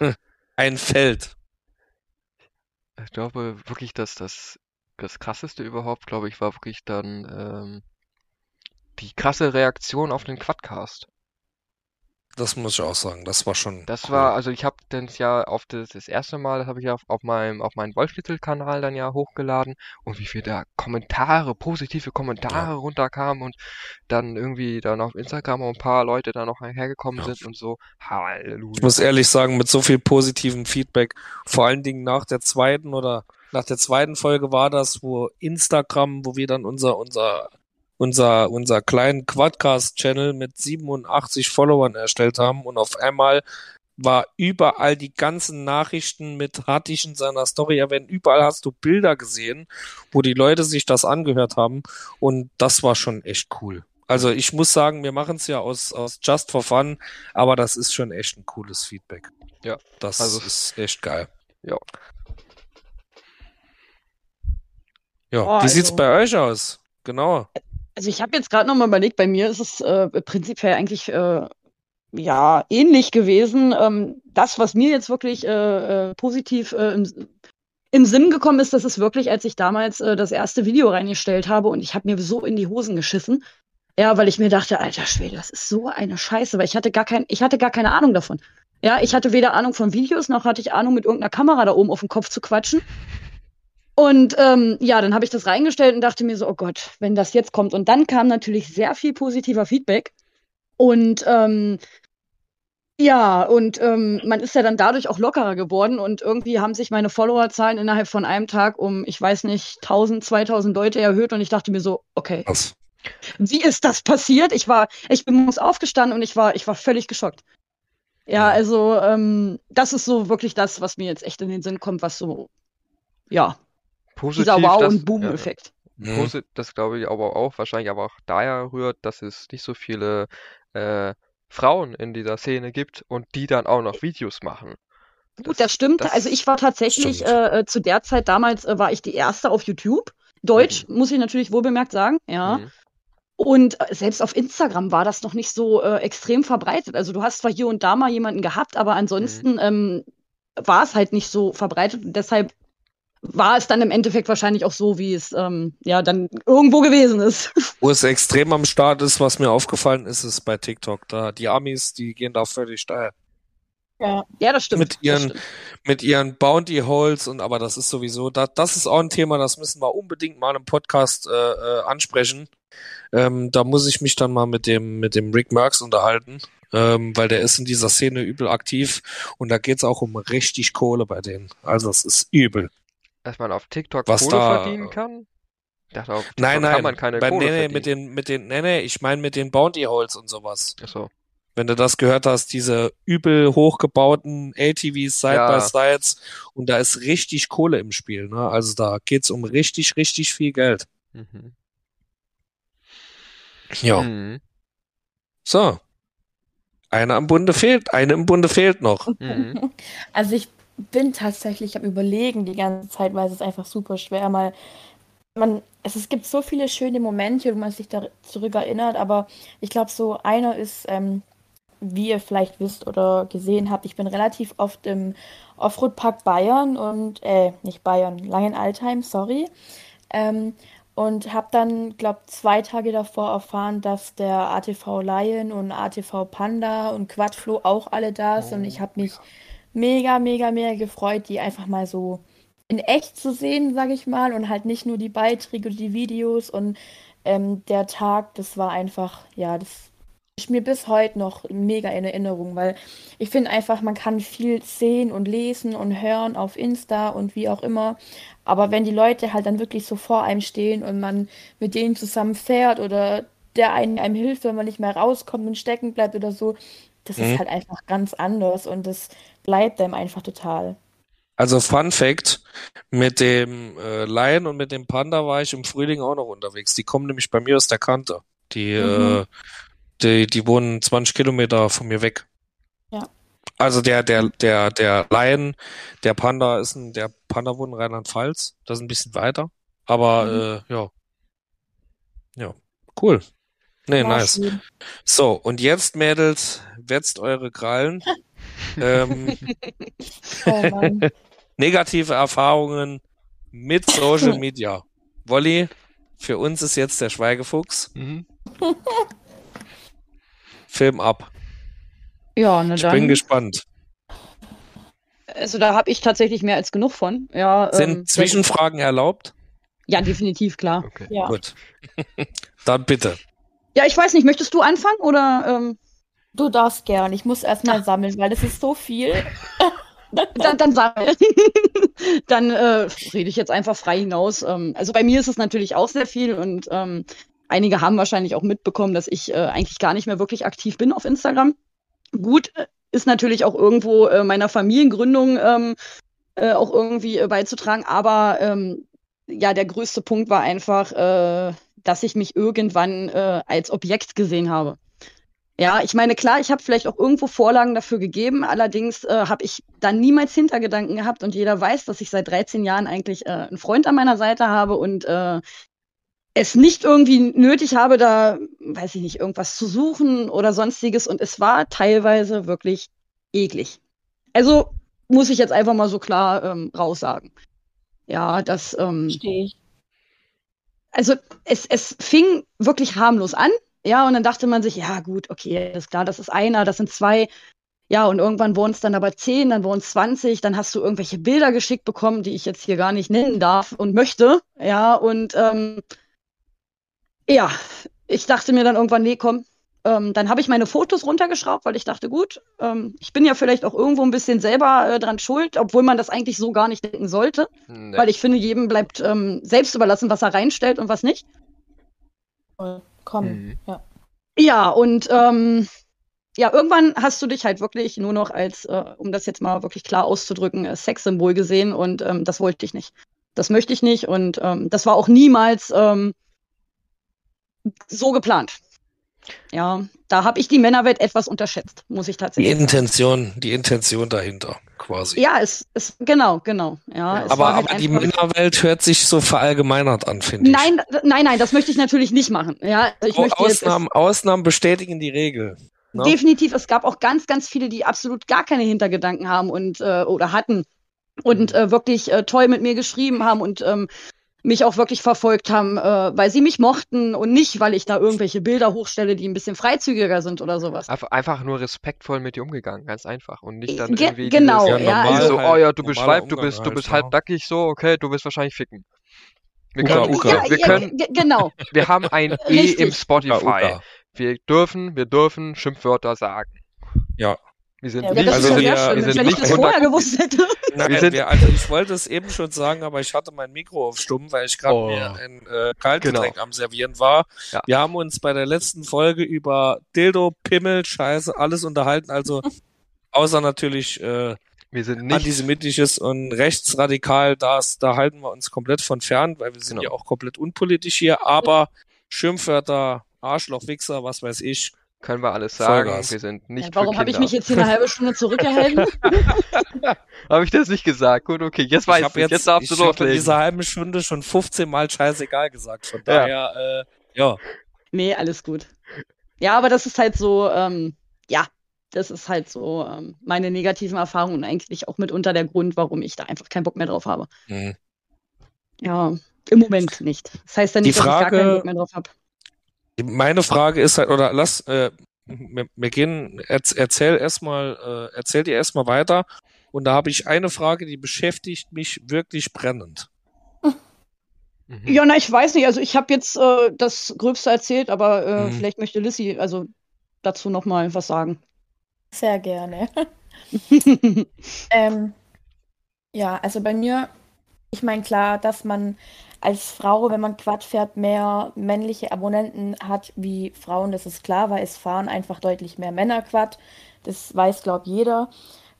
Einfällt. Ich glaube wirklich, dass das, das krasseste überhaupt, glaube ich, war wirklich dann ähm, die krasse Reaktion auf den Quadcast. Das muss ich auch sagen. Das war schon. Das cool. war, also ich habe dann ja auf das, das erste Mal, das habe ich ja auf, auf meinem auf meinen Wolfschnitzel-Kanal dann ja hochgeladen und wie viele da Kommentare, positive Kommentare runterkamen und dann irgendwie dann auf Instagram auch ein paar Leute da noch hergekommen Ja. sind und so. Halleluja. Ich muss ehrlich sagen, mit so viel positivem Feedback, vor allen Dingen nach der zweiten oder nach der zweiten Folge war das, wo Instagram, wo wir dann unser, unser, unser, unser kleinen Quadcast-Channel mit 87 Followern erstellt haben und auf einmal war überall die ganzen Nachrichten mit hatte ich in seiner Story erwähnt, überall hast du Bilder gesehen, wo die Leute sich das angehört haben und das war schon echt cool. Also ich muss sagen, wir machen es ja aus, aus Just for Fun, aber das ist schon echt ein cooles Feedback. Ja, Das also- ist echt geil. Ja. Ja, Oh, wie sieht's also- bei euch aus? Genau. Also ich habe jetzt gerade noch mal überlegt, bei mir ist es äh, prinzipiell eigentlich äh, ja ähnlich gewesen. Ähm, das, was mir jetzt wirklich äh, äh, positiv äh, im, im Sinn gekommen ist, das ist wirklich, als ich damals äh, das erste Video reingestellt habe und ich habe mir so in die Hosen geschissen. Ja, weil ich mir dachte, alter Schwede, das ist so eine Scheiße, weil ich hatte gar kein, ich hatte gar keine Ahnung davon. Ja, ich hatte weder Ahnung von Videos, noch hatte ich Ahnung, mit irgendeiner Kamera da oben auf den Kopf zu quatschen. Und ähm, ja, dann habe ich das reingestellt und dachte mir so, oh Gott, wenn das jetzt kommt. Und dann kam natürlich sehr viel positiver Feedback. Und ähm, ja, und ähm, man ist ja dann dadurch auch lockerer geworden und irgendwie haben sich meine Followerzahlen innerhalb von einem Tag um, ich weiß nicht, 1000, 2000 Leute erhöht und ich dachte mir so, okay, Was? wie ist das passiert? Ich war, ich bin morgens aufgestanden und ich war, ich war völlig geschockt. Ja, also ähm, das ist so wirklich das, was mir jetzt echt in den Sinn kommt, was so, ja, Positiv, dieser Wow- und ja, Boom-Effekt. Mhm. Posi- Das glaube ich aber auch, wahrscheinlich aber auch daher rührt, dass es nicht so viele äh, Frauen in dieser Szene gibt und die dann auch noch Videos machen. Gut, das stimmt. das- also ich war tatsächlich äh, zu der Zeit damals äh, war ich die erste auf YouTube. Deutsch, muss ich natürlich wohlbemerkt sagen, ja. Mhm. Und äh, selbst auf Instagram war das noch nicht so äh, extrem verbreitet. Also du hast zwar hier und da mal jemanden gehabt, aber ansonsten ähm, war es halt nicht so verbreitet. Und deshalb war es dann im Endeffekt wahrscheinlich auch so, wie es ähm, ja dann irgendwo gewesen ist. Wo es extrem am Start ist, was mir aufgefallen ist, ist bei TikTok. Da die Amis, die gehen da völlig steil. Ja. ja, das stimmt. Mit ihren- stimmt. Mit ihren Bounty Holes und aber das ist sowieso, da, das ist auch ein Thema, das müssen wir unbedingt mal im Podcast äh, äh, ansprechen. Ähm, da muss ich mich dann mal mit dem mit dem Rick Merckx unterhalten, ähm, weil der ist in dieser Szene übel aktiv und da geht's auch um richtig Kohle bei denen. Also es ist übel. Dass man auf TikTok Was Kohle da- verdienen kann. Ich dachte auch, Nein, kann nein. man keine Bei, Kohle nee, verdienen. mit den, mit den, nee, nee, ich meine mit den Bounty Holes und sowas. Achso. Wenn du das gehört hast, diese übel hochgebauten ATVs Ja. Side-by-Sides und da ist richtig Kohle im Spiel, ne? Also da geht's um richtig, richtig viel Geld. Mhm. Ja. Mhm. So. Eine am Bunde fehlt, eine im Bunde fehlt noch. Mhm. Also ich bin tatsächlich am Überlegen die ganze Zeit, weil es ist einfach super schwer, mal man, es, es gibt so viele schöne Momente, wo man sich da zurückerinnert, aber ich glaube, so einer ist, ähm, wie ihr vielleicht wisst oder gesehen habt, ich bin relativ oft im Offroad-Park Bayern und, äh, nicht Bayern, Langenaltheim, sorry. Ähm, und habe dann, glaube zwei Tage davor erfahren, dass der ATV Lion und ATV Panda und Quadflo auch alle da sind. Und ich habe mich mega, mega, mega gefreut, die einfach mal so in echt zu sehen, sage ich mal, und halt nicht nur die Beiträge und die Videos. Und ähm, der Tag, das war einfach, ja, das ist mir bis heute noch mega in Erinnerung, weil ich finde einfach, man kann viel sehen und lesen und hören auf Insta und wie auch immer. Aber wenn die Leute halt dann wirklich so vor einem stehen und man mit denen zusammen fährt oder der einen einem hilft, wenn man nicht mehr rauskommt und stecken bleibt oder so, das Mhm. ist halt einfach ganz anders und das bleibt einem einfach total. Also Fun Fact, mit dem äh, Lion und mit dem Panda war ich im Frühling auch noch unterwegs. Die kommen nämlich bei mir aus der Kante. Die, Mhm. äh, die, die wohnen 20 Kilometer von mir weg. Ja. Also der, der, der, der Lion, der Panda ist ein, der Panda wohnt in Rheinland-Pfalz. Das ist ein bisschen weiter. Aber äh, ja. Ja. Cool. Nee, War nice. schön. So, und jetzt, Mädels, wetzt eure Krallen. ähm, Oh negative Erfahrungen mit Social Media. Wolli, für uns ist jetzt der Schweigefuchs. Mhm. Film ab. Ja, na Ich dann. bin gespannt. Also da habe ich tatsächlich mehr als genug von. Ja, Sind ähm, Zwischenfragen erlaubt? Ja, definitiv, klar. Okay. Ja. Gut. Dann bitte. Ja, ich weiß nicht, möchtest du anfangen oder ähm, Du darfst gern. Ich muss erstmal sammeln, weil das ist so viel. dann, dann sag Dann äh, rede ich jetzt einfach frei hinaus. Ähm, also bei mir ist es natürlich auch sehr viel und ähm, einige haben wahrscheinlich auch mitbekommen, dass ich äh, eigentlich gar nicht mehr wirklich aktiv bin auf Instagram. Gut, ist natürlich auch irgendwo äh, meiner Familiengründung ähm, äh, auch irgendwie äh, beizutragen, aber ähm, ja, der größte Punkt war einfach, äh, dass ich mich irgendwann als Objekt gesehen habe. Ja, ich meine, klar, ich habe vielleicht auch irgendwo Vorlagen dafür gegeben, allerdings äh, habe ich da niemals Hintergedanken gehabt und jeder weiß, dass ich seit 13 Jahren eigentlich äh, einen Freund an meiner Seite habe und äh, es nicht irgendwie nötig habe, da, weiß ich nicht, irgendwas zu suchen oder sonstiges und es war teilweise wirklich eklig. Also muss ich jetzt einfach mal so klar ähm, raussagen. Ja, das, ähm, Verstehe ich. also es, es fing wirklich harmlos an, ja, und dann dachte man sich, ja gut, okay, ist klar, das ist einer, das sind zwei. Ja, und irgendwann wurden es dann aber zehn, dann wurden es 20, dann hast du irgendwelche Bilder geschickt bekommen, die ich jetzt hier gar nicht nennen darf und möchte. Ja, und ähm, ja, ich dachte mir dann irgendwann, nee, komm, ähm, dann habe ich meine Fotos runtergeschraubt, weil ich dachte, gut, ähm, ich bin ja vielleicht auch irgendwo ein bisschen selber äh, dran schuld, obwohl man das eigentlich so gar nicht denken sollte. Nee. Weil ich finde, jedem bleibt ähm, selbst überlassen, was er reinstellt und was nicht. Komm. Mhm. Ja. Ja, und ähm, ja, irgendwann hast du dich halt wirklich nur noch als, äh, um das jetzt mal wirklich klar auszudrücken, äh, Sexsymbol gesehen und ähm, das wollte ich nicht. Das möchte ich nicht und ähm, das war auch niemals ähm, so geplant. Ja, da habe ich die Männerwelt etwas unterschätzt, muss ich Die tatsächlich sagen. Intention, die Intention dahinter, quasi. Ja, es ist genau, genau. Ja, es aber halt aber die Männerwelt hört sich so verallgemeinert an, finde ich. Nein, nein, nein, das möchte ich natürlich nicht machen. Ja, also ich Oh, möchte jetzt, Ausnahmen, Ausnahmen bestätigen die Regel. Ne? Definitiv, es gab auch ganz, ganz viele, die absolut gar keine Hintergedanken haben und äh, oder hatten und Mhm. äh, wirklich äh, toll mit mir geschrieben haben und ähm, mich auch wirklich verfolgt haben, äh, weil sie mich mochten und nicht, weil ich da irgendwelche Bilder hochstelle, die ein bisschen freizügiger sind oder sowas. Einfach, einfach nur respektvoll mit dir umgegangen, ganz einfach. Und nicht dann Ge- irgendwie genau, dieses, Ja, ja, normal also, so, halt, oh ja, du bist schweib, du bist, du halt, bist ja. halb nackig, so, okay, du wirst wahrscheinlich ficken. Wir Uka, können, Uka. ja, wir ja, können, ge- genau. wir haben ein E Richtig. im Spotify. Uka, Uka. Wir dürfen, wir dürfen Schimpfwörter sagen. Ja. Wir sind Ja, nicht, das Also ist ja wir- sehr schön. wir sind Wenn ich nicht das vorher 100 gewusst hätte. Nein, Wir sind- wir, also ich wollte es eben schon sagen, aber ich hatte mein Mikro auf stumm, weil ich gerade Oh. mir ein äh, Kaltgetränk Genau. am Servieren war. Ja. Wir haben uns bei der letzten Folge über Dildo, Pimmel, Scheiße, alles unterhalten. Also außer natürlich äh, Wir sind nicht, antisemitisches und rechtsradikal, das, da halten wir uns komplett von fern, weil wir sind Genau. ja auch komplett unpolitisch hier. Aber Schimpfwörter, Arschloch, Wichser, was weiß ich. Können wir alles sagen. Vollgas. Wir sind nicht Ja, warum habe ich mich jetzt hier eine halbe Stunde zurückgehalten? Habe ich das nicht gesagt? Gut, okay, jetzt weiß ich ich, habe jetzt, jetzt darfst du ich in loslegen. dieser halben Stunde schon 15 Mal scheißegal gesagt. Von Ja. daher, äh, ja. nee, alles gut. Ja, aber das ist halt so, ähm, ja, das ist halt so ähm, meine negativen Erfahrungen und eigentlich auch mitunter der Grund, warum ich da einfach keinen Bock mehr drauf habe. Mhm. Ja, im Moment nicht. Das heißt ja Die nicht, dass ich gar Frage- keinen Bock mehr drauf habe. Meine Frage ist halt, oder lass, äh, wir, wir gehen, erz, erzähl erstmal, äh, erzähl dir erstmal weiter. Und da habe ich eine Frage, die beschäftigt mich wirklich brennend. Mhm. Ja, na, ich weiß nicht. Also ich habe jetzt äh, das Gröbste erzählt, aber äh, Mhm. vielleicht möchte Lissy also dazu noch mal was sagen. Sehr gerne. Ähm, ja, also bei mir, ich meine klar, dass man als Frau, wenn man Quad fährt, mehr männliche Abonnenten hat wie Frauen, das ist klar, weil es fahren einfach deutlich mehr Männer Quad. Das weiß, glaube jeder.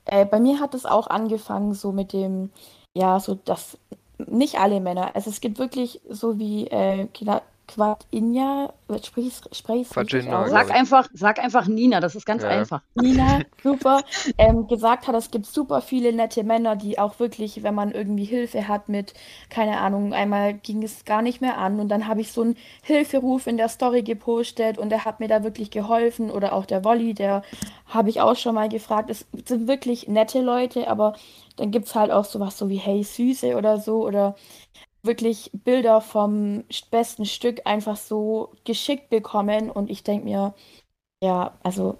Äh, bei mir hat es auch angefangen so mit dem, ja, so dass nicht alle Männer, also es gibt wirklich so wie äh, Kla- Quad Inja, sprich ich es Sag einfach, sag einfach Nina, das ist ganz Ja. einfach. Nina, super, ähm, gesagt hat, es gibt super viele nette Männer, die auch wirklich, wenn man irgendwie Hilfe hat mit, keine Ahnung, einmal ging es gar nicht mehr an und dann habe ich so einen Hilferuf in der Story gepostet und der hat mir da wirklich geholfen oder auch der Wolli, der habe ich auch schon mal gefragt. Es sind wirklich nette Leute, aber dann gibt es halt auch sowas so wie Hey Süße oder so oder wirklich Bilder vom besten Stück einfach so geschickt bekommen und ich denke mir, ja, also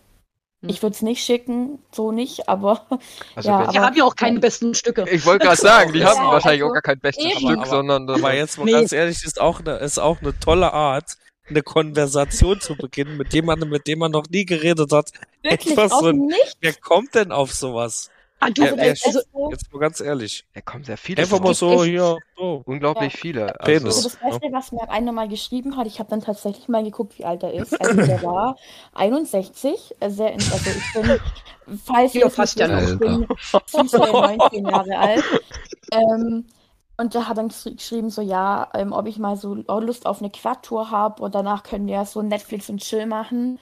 Hm. ich würde es nicht schicken, so nicht, aber Also ja, wenn- Die aber- haben ja auch keine besten Stücke. ich wollte gerade sagen, die Ja, haben wahrscheinlich also auch gar kein bestes eben. Stück, Aber- sondern Aber jetzt mal Nee. ganz ehrlich, ist auch eine, ist auch eine tolle Art, eine Konversation zu beginnen mit jemandem, mit dem man noch nie geredet hat. wirklich Etwas so Nichts. Wer kommt denn auf sowas? Ah, du, Ja, wer- also, so, Jetzt mal ganz ehrlich. da kommen sehr viele. Einfach mal so hier, so. Unglaublich Ja. viele. Also Also, das Beste, was mir einer mal geschrieben hat, ich habe dann tatsächlich mal geguckt, wie alt er ist. Also der war 61, äh, sehr, also ich bin, falls ihr fast ja wisst, ich bin süße 19 Jahre alt. Ähm, und der hat dann geschri- geschrieben, so ja, ähm, ob ich mal so Lust auf eine Quad-Tour habe und danach können wir so Netflix und Chill machen.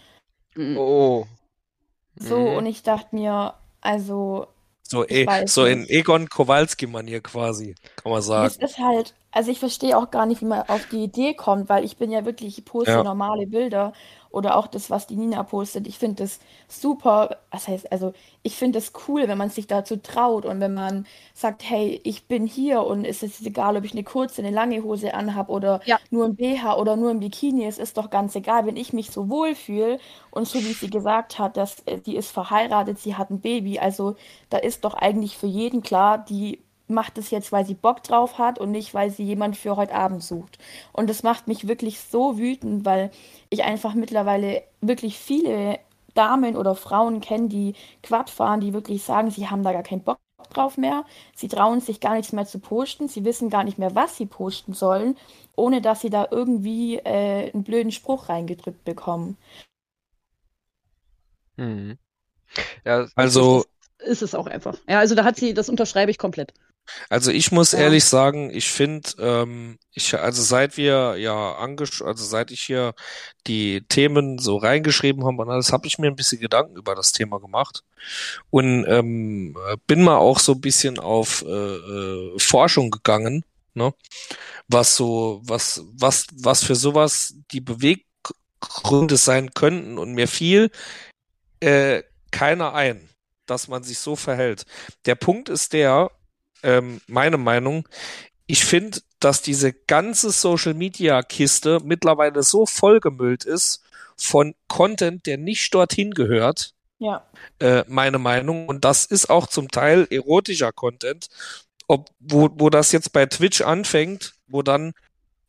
oh. So, Mhm. und ich dachte mir, also So, weiß so in. Egon Kowalski-Manier quasi, kann man Das sagen. ist halt, also ich verstehe auch gar nicht, wie man auf die Idee kommt, weil ich bin ja wirklich, ich poste Ja. normale Bilder oder auch das, was die Nina postet. Ich finde das super, was heißt, also ich finde es cool, wenn man sich dazu traut und wenn man sagt, hey, ich bin hier und es ist egal, ob ich eine kurze, eine lange Hose anhab oder Ja. nur ein BH oder nur ein Bikini, es ist doch ganz egal, wenn ich mich so wohl fühle und so wie sie gesagt hat, dass äh, die ist verheiratet, sie hat ein Baby, also da ist doch eigentlich für jeden klar, die macht es jetzt, weil sie Bock drauf hat und nicht, weil sie jemand für heute Abend sucht. Und das macht mich wirklich so wütend, weil ich einfach mittlerweile wirklich viele Damen oder Frauen kenne, die Quad fahren, die wirklich sagen, sie haben da gar keinen Bock drauf mehr. Sie trauen sich gar nichts mehr zu posten. Sie wissen gar nicht mehr, was sie posten sollen, ohne dass sie da irgendwie äh, einen blöden Spruch reingedrückt bekommen. Mhm. Ja, Also, ist es auch einfach. Ja, also da hat sie, das unterschreibe ich komplett. Also ich muss Ja. ehrlich sagen, ich finde, ähm, ich, also seit wir ja angesch, also seit ich hier die Themen so reingeschrieben haben und alles, habe ich mir ein bisschen Gedanken über das Thema gemacht und ähm, bin mal auch so ein bisschen auf äh, äh, Forschung gegangen, ne? Was so, was, was, was für sowas die Beweggründe sein könnten und mir fiel äh, keiner ein, dass man sich so verhält. Der Punkt ist der, ähm, meine Meinung, ich finde, dass diese ganze Social Media Kiste mittlerweile so vollgemüllt ist von Content, der nicht dorthin gehört, Ja. äh, meine Meinung. Und das ist auch zum Teil erotischer Content, ob, wo, wo das jetzt bei Twitch anfängt, wo dann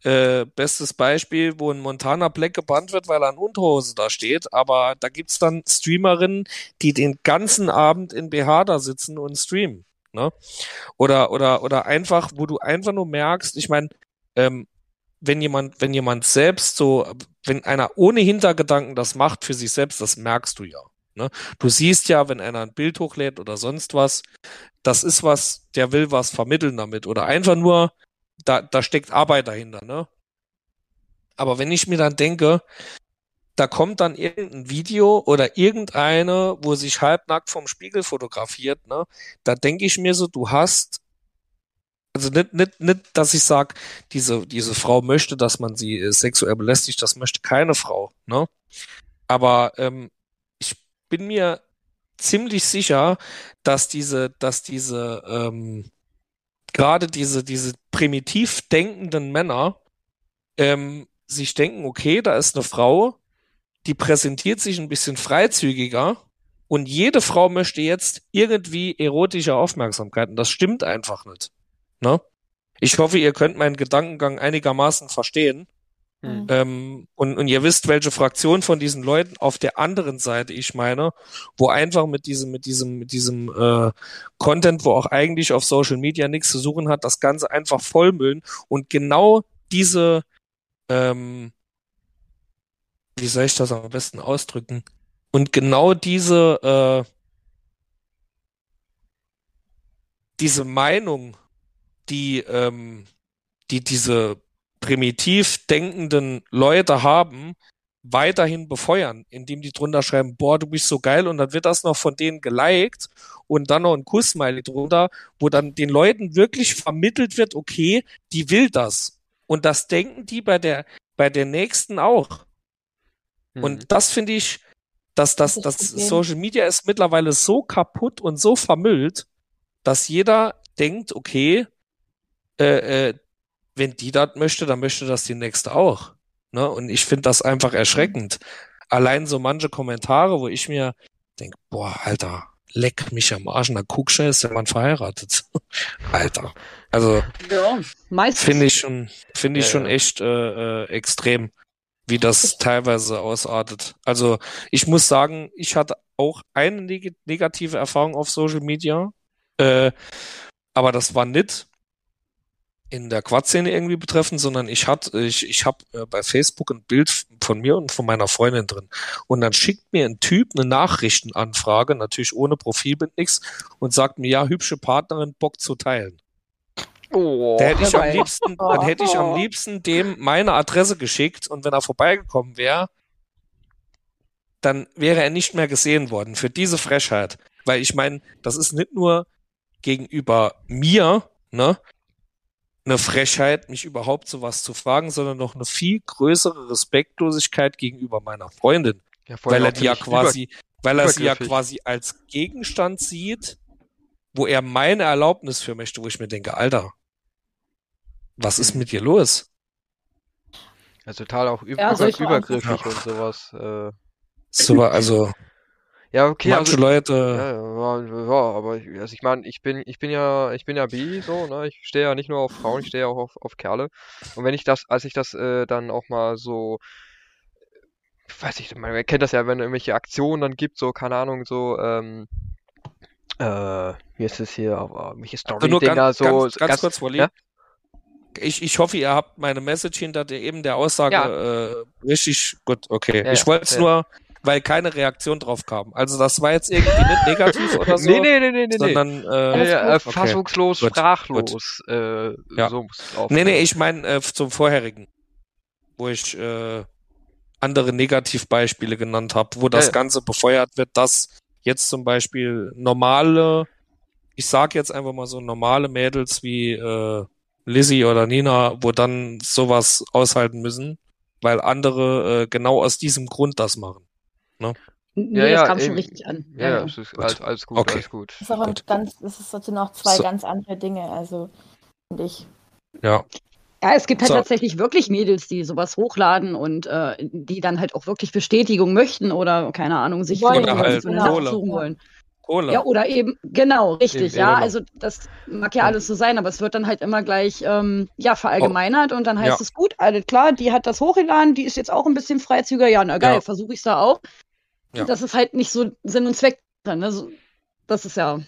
Äh, bestes Beispiel, wo ein Montana Black gebannt wird, weil er in Unterhose da steht, aber da gibt's dann Streamerinnen, die den ganzen Abend in BH da sitzen und streamen. Ne? Oder, oder, oder einfach, wo du einfach nur merkst, ich meine, ähm, wenn jemand, wenn jemand selbst so, wenn einer ohne Hintergedanken das macht für sich selbst, das merkst du ja. Ne? Du siehst ja, wenn einer ein Bild hochlädt oder sonst was, das ist was, der will was vermitteln damit. Oder einfach nur, da, da steckt Arbeit dahinter, ne? Aber wenn ich mir dann denke, da kommt dann irgendein Video oder irgendeine, wo sich halbnackt vom Spiegel fotografiert, ne? Da denke ich mir so, du hast, also nicht, nicht, nicht, dass ich sag, diese, diese Frau möchte, dass man sie äh, sexuell belästigt, das möchte keine Frau, ne? Aber ähm, ich bin mir ziemlich sicher, dass diese, dass diese, ähm, gerade diese, diese primitiv denkenden Männer ähm, sich denken, okay, da ist eine Frau, die präsentiert sich ein bisschen freizügiger und jede Frau möchte jetzt irgendwie erotische Aufmerksamkeit und das stimmt einfach nicht. Ne? Ich hoffe, ihr könnt meinen Gedankengang einigermaßen verstehen. Hm. Ähm, und, und ihr wisst, welche Fraktion von diesen Leuten auf der anderen Seite ich meine, wo einfach mit diesem, mit diesem, mit diesem äh, Content, wo auch eigentlich auf Social Media nichts zu suchen hat, das Ganze einfach vollmüllen und genau diese, ähm, wie soll ich das am besten ausdrücken? Und genau diese, äh, diese Meinung, die, ähm, die diese primitiv denkenden Leute haben, weiterhin befeuern, indem die drunter schreiben, boah, du bist so geil und dann wird das noch von denen geliked und dann noch ein Kussmiley drunter, wo dann den Leuten wirklich vermittelt wird, okay, die will das. Und das denken die bei der, bei der nächsten auch. Mhm. Und das finde ich, dass das, Das. Social Media ist mittlerweile so kaputt und so vermüllt, dass jeder denkt, okay, äh, äh, wenn die das möchte, dann möchte das die nächste auch. Ne? Und ich finde das einfach erschreckend. Allein so manche Kommentare, wo ich mir denke, boah, Alter, leck mich am Arsch, na guck schnell, ist der Mann verheiratet. Alter. Also Ja, finde ich schon, finde ich Ja, schon ja. echt äh, äh, extrem, wie das teilweise ausartet. Also ich muss sagen, ich hatte auch eine neg negative Erfahrung auf Social Media, äh, aber das war nicht in der Quad-Szene irgendwie betreffend, sondern ich hatte, ich, ich habe äh, bei Facebook ein Bild von mir und von meiner Freundin drin. Und dann schickt mir ein Typ eine Nachrichtenanfrage, natürlich ohne Profilbild nix, und sagt mir, ja, hübsche Partnerin, Bock zu teilen. Oh, Da hätte ich am liebsten, dann hätte ich am liebsten dem meine Adresse geschickt und wenn er vorbeigekommen wäre, dann wäre er nicht mehr gesehen worden für diese Frechheit. Weil ich meine, das ist nicht nur gegenüber mir, ne, eine Frechheit, mich überhaupt sowas zu fragen, sondern noch eine viel größere Respektlosigkeit gegenüber meiner Freundin. ja, Weil er die ja quasi, weil er sie ja quasi als Gegenstand sieht, wo er meine Erlaubnis für möchte, wo ich mir denke, Alter, was ist Mhm. mit dir los? Also total auch üb Ja, übergriffig Antworten. und sowas. Äh. So, also Ja, okay, manche also, Leute, ja, ja, ja, ja, aber ich, also ich meine, ich bin, ich bin ja, ich bin ja bi, so, ne? Ich stehe ja nicht nur auf Frauen, ich stehe ja auch auf, auf Kerle. Und wenn ich das, als ich das äh, dann auch mal so, weiß ich, man kennt das ja, wenn es irgendwelche Aktionen dann gibt, so, keine Ahnung, so, ähm, äh, wie ist es hier, aber welche Story-Dinger, ganz, so, ganz, ganz ganz- kurz, Wally. ja? Ich, ich hoffe, ihr habt meine Message hinter der, eben der Aussage äh, richtig gut. Okay, Ja, ich ja, wollte es ja. nur, weil keine Reaktion drauf kam. Also das war jetzt irgendwie nicht negativ oder so, Nee, nee, nee, nee, nee, nee. sondern Ja, äh, ja, äh, Okay, fassungslos, gut, sprachlos, äh, Ja. so. Nee, nee, ich meine äh, zum vorherigen, wo ich äh, andere Negativbeispiele genannt habe, wo das Ja, ja. Ganze befeuert wird, dass jetzt zum Beispiel normale, ich sag jetzt einfach mal so normale Mädels wie äh, Lizzie oder Nina, wo dann sowas aushalten müssen, weil andere äh, genau aus diesem Grund das machen. Nee, Ja, ja, das kam schon eben. richtig an. Ja, ja, es ist Gut. alles, alles gut, Okay. alles gut. Das ist auch ein Gut. ganz, das ist trotzdem noch zwei So. ganz andere Dinge, also finde ich. Ja, Ja, es gibt halt So. tatsächlich wirklich Mädels, die sowas hochladen und äh, die dann halt auch wirklich Bestätigung möchten oder, keine Ahnung, sich Wollen, Oder halt Kohle. suchen wollen. Kohle. Ja, oder eben, genau, richtig, Eben, ja. Also das mag ja alles so sein, aber es wird dann halt immer gleich ähm, ja, verallgemeinert und dann heißt Ja. es gut, alles klar, die hat das hochgeladen, die ist jetzt auch ein bisschen freizügiger, ja, na geil, Ja. versuche ich da auch. Ja. Das ist halt nicht so Sinn und Zweck drin. Ne? Das ist ja.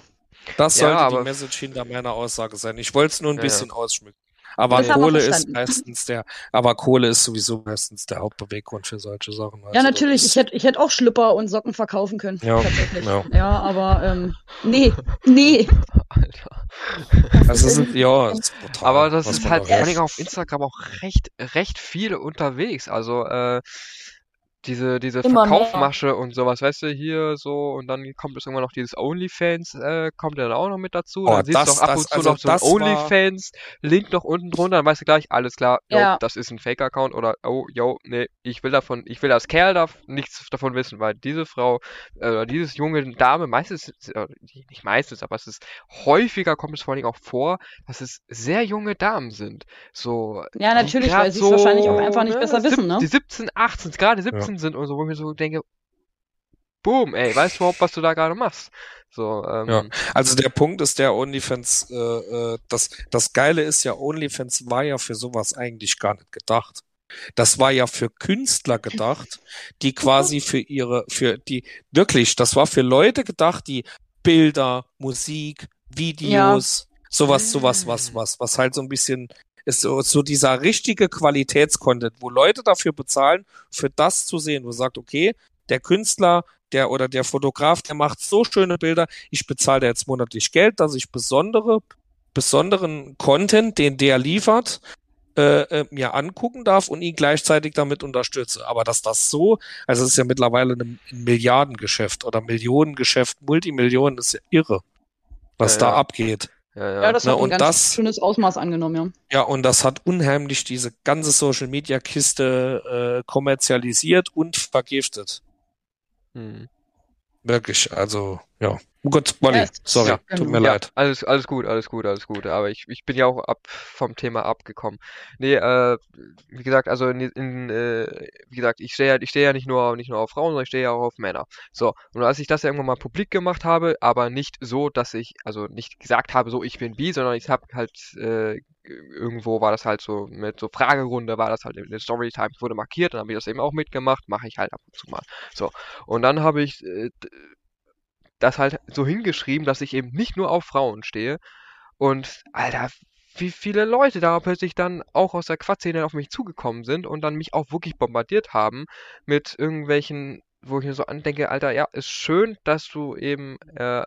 Das Ja, sollte aber- die Message hinter meiner Aussage sein. Ich wollte es nur ein Ja, bisschen ausschmücken. Aber Das Kohle ist meistens der, aber Kohle ist sowieso meistens der Hauptbeweggrund für solche Sachen. Ja, Also natürlich, das- ich hätte ich hätt auch Schlüpper und Socken verkaufen können. Ja, Tatsächlich. ja. Ja, aber ähm, nee, nee. Alter. Also es ist, ja, es ist brutal, Aber das ist halt vor allem auf Instagram auch recht, recht viel unterwegs. Also, äh, diese, diese Immer mehr. Verkaufmasche und sowas, weißt du, hier so, und dann kommt es irgendwann noch dieses OnlyFans, äh, kommt ja dann auch noch mit dazu. Oh, dann siehst das- du auch ab das- und zu also noch so ein OnlyFans-Link noch unten drunter, dann weißt du gleich, alles klar, yo, Ja. das ist ein Fake-Account oder, oh, yo, nee, ich will davon, ich will als Kerl darf nichts davon wissen, weil diese Frau, äh, oder dieses junge Dame, meistens, äh, nicht meistens, aber es ist häufiger kommt es vor allem auch vor, dass es sehr junge Damen sind. So, Ja, natürlich, weil sie es wahrscheinlich auch einfach nicht besser sieb- wissen, ne? Die 17, 18, gerade 17 sind und so, wo ich mir so denke, boom, ey, weißt du überhaupt, was du da gerade machst? So, ähm, Ja. Also der Punkt ist der OnlyFans, äh, äh, das, das Geile ist ja, OnlyFans war ja für sowas eigentlich gar nicht gedacht. Das war ja für Künstler gedacht, die quasi für ihre, für die, wirklich, das war für Leute gedacht, die Bilder, Musik, Videos, sowas, sowas, was, was, was halt so ein bisschen ist so, so dieser richtige Qualitätscontent, wo Leute dafür bezahlen, für das zu sehen, wo sagt, okay, der Künstler, der oder der Fotograf, der macht so schöne Bilder, ich bezahle da jetzt monatlich Geld, dass ich besondere, besonderen Content, den der liefert, äh, äh, mir angucken darf und ihn gleichzeitig damit unterstütze. Aber dass das so, also es ist ja mittlerweile ein Milliardengeschäft oder Millionengeschäft, Multimillionen, ist ja irre, was Ja, da ja. abgeht. Ja, ja. Ja, das hat ein und ganz das- schönes Ausmaß angenommen, ja. Ja, und das hat unheimlich diese ganze Social Media Kiste äh, kommerzialisiert und vergiftet. Hm. Wirklich, also, ja. Oh Gott, Molly, Ja, sorry, ja, tut mir Ja, leid. alles, alles gut, alles gut, alles gut. Aber ich, ich bin ja auch ab vom Thema abgekommen. Nee, äh, wie gesagt, also in, in äh, wie gesagt, ich stehe ja, ich stehe ja nicht nur, nicht nur auf Frauen, sondern ich stehe ja auch auf Männer. So, und als ich das ja irgendwann mal publik gemacht habe, aber nicht so, dass ich, also nicht gesagt habe, so ich bin bi, sondern ich habe halt, äh, irgendwo war das halt so mit so Fragerunde, war das halt in der Storytime, wurde markiert, dann habe ich das eben auch mitgemacht, mache ich halt ab und zu mal. So, und dann habe ich äh, das halt so hingeschrieben, dass ich eben nicht nur auf Frauen stehe. Und, Alter, wie viele Leute da plötzlich dann auch aus der Quatszene auf mich zugekommen sind und dann mich auch wirklich bombardiert haben mit irgendwelchen, wo ich mir so andenke, Alter, ja, ist schön, dass du eben äh,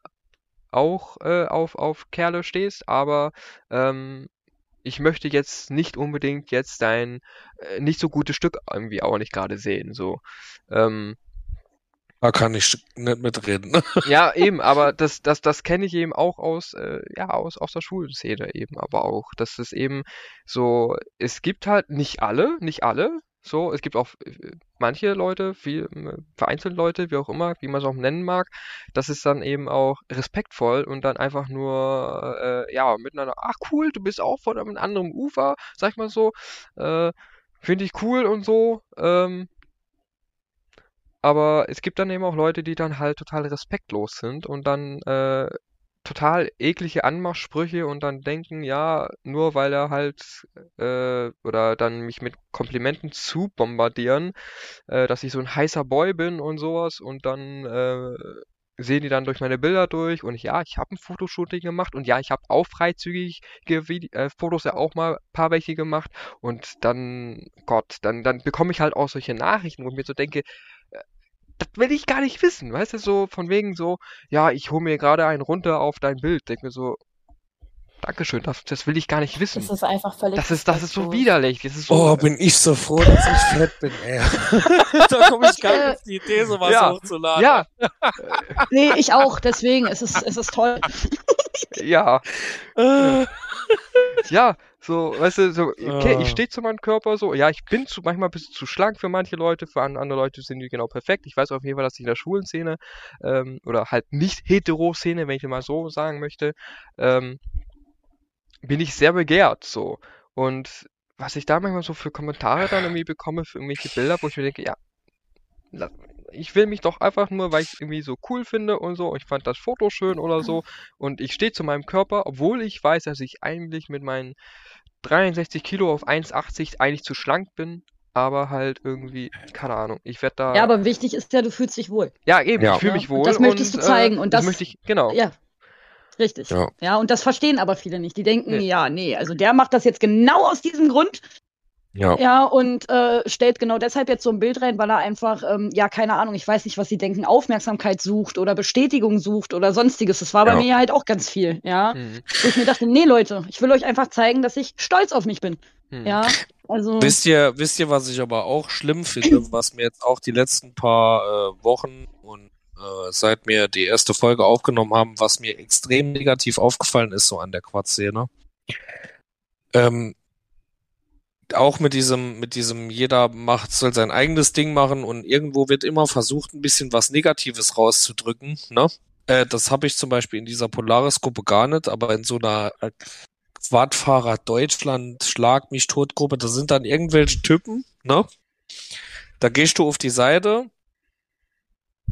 auch äh, auf, auf Kerle stehst, aber ähm, ich möchte jetzt nicht unbedingt jetzt dein äh, nicht so gutes Stück irgendwie auch nicht gerade sehen, so. Ähm, Da kann ich nicht mitreden. ja, eben, aber das, das, das kenne ich eben auch aus, äh, ja, aus, aus der Schulszene eben, aber auch, dass es eben so, es gibt halt nicht alle, nicht alle, so, es gibt auch äh, manche Leute, viel, äh, vereinzelt Leute, wie auch immer, wie man es auch nennen mag, das ist dann eben auch respektvoll und dann einfach nur, äh, ja, miteinander, ach cool, du bist auch von einem anderen Ufer, sag ich mal so, äh, finde ich cool und so, ähm, aber es gibt dann eben auch Leute, die dann halt total respektlos sind und dann äh, total eklige Anmachsprüche und dann denken, ja, nur weil er halt äh, oder dann mich mit Komplimenten zu bombardieren, äh, dass ich so ein heißer Boy bin und sowas und dann äh, sehen die dann durch meine Bilder durch und ja, ich habe ein Fotoshooting gemacht und ja, ich habe auch freizügige äh, Fotos ja auch mal paar welche gemacht und dann, Gott, dann, dann bekomme ich halt auch solche Nachrichten, wo ich mir so denke, das will ich gar nicht wissen, weißt du, so von wegen so, ja, ich hole mir gerade einen runter auf dein Bild, denk mir so, Dankeschön, das, das will ich gar nicht wissen. Das ist einfach völlig Das ist, das ist so widerlich, das ist so, Oh, bin ich so froh, dass ich fett bin, ey. da komme ich gar nicht auf die Idee, sowas Ja. hochzuladen. ja, Nee, ich auch, deswegen, es ist, es ist toll. ja, Äh, ja, so, weißt du, so, okay, Ah. ich stehe zu meinem Körper so, ja, ich bin zu, manchmal ein bisschen zu schlank für manche Leute, für an- andere Leute sind die genau perfekt. Ich weiß auf jeden Fall, dass ich in der schwulen Szene, ähm, oder halt nicht hetero Szene, wenn ich mal so sagen möchte, ähm, bin ich sehr begehrt, so. Und was ich da manchmal so für Kommentare dann irgendwie bekomme, für irgendwelche Bilder, wo ich mir denke, ja, ich will mich doch einfach nur, weil ich es irgendwie so cool finde und so, ich fand das Foto schön oder so und ich stehe zu meinem Körper, obwohl ich weiß, dass ich eigentlich mit meinen 63 Kilo auf 1,80 eigentlich zu schlank bin, aber halt irgendwie, keine Ahnung, ich werde da. Ja, aber wichtig ist ja, du fühlst dich wohl. Ja, eben, Ja. ich fühle Ja, mich und wohl. das möchtest du äh, zeigen und das- möchte ich, genau. Ja, richtig. Ja. Ja. und das verstehen aber viele nicht. Die denken, Nee. ja, nee, also der macht das jetzt genau aus diesem Grund, Ja. ja, und äh, stellt genau deshalb jetzt so ein Bild rein, weil er einfach, ähm, ja, keine Ahnung, ich weiß nicht, was sie denken, Aufmerksamkeit sucht oder Bestätigung sucht oder sonstiges. Das war bei Ja. mir halt auch ganz viel, ja. Hm, Wo ich mir dachte, nee, Leute, ich will euch einfach zeigen, dass ich stolz auf mich bin. hm. Ja, also. Wisst ihr, wisst ihr, was ich aber auch schlimm finde, was mir jetzt auch die letzten paar äh, Wochen und äh, seit wir die erste Folge aufgenommen haben, was mir extrem negativ aufgefallen ist, so an der Quad-Szene. Ähm, auch mit diesem, mit diesem, jeder macht, soll sein eigenes Ding machen und irgendwo wird immer versucht, ein bisschen was Negatives rauszudrücken, ne? Äh, das habe ich zum Beispiel in dieser Polaris-Gruppe gar nicht, aber in so einer äh, Quadfahrer Deutschland Schlag mich tot Gruppe, da sind dann irgendwelche Typen, ne? Da gehst du auf die Seite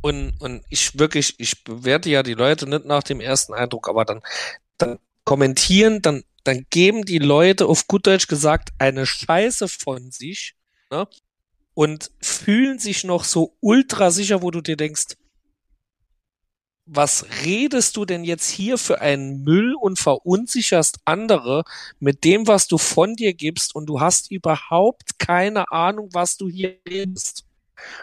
und, und ich wirklich, ich bewerte ja die Leute nicht nach dem ersten Eindruck, aber dann, dann kommentieren, dann, dann geben die Leute auf gut Deutsch gesagt eine Scheiße von sich, ne? Und fühlen sich noch so ultra sicher, wo du dir denkst, was redest du denn jetzt hier für einen Müll und verunsicherst andere mit dem, was du von dir gibst und du hast überhaupt keine Ahnung, was du hier redest.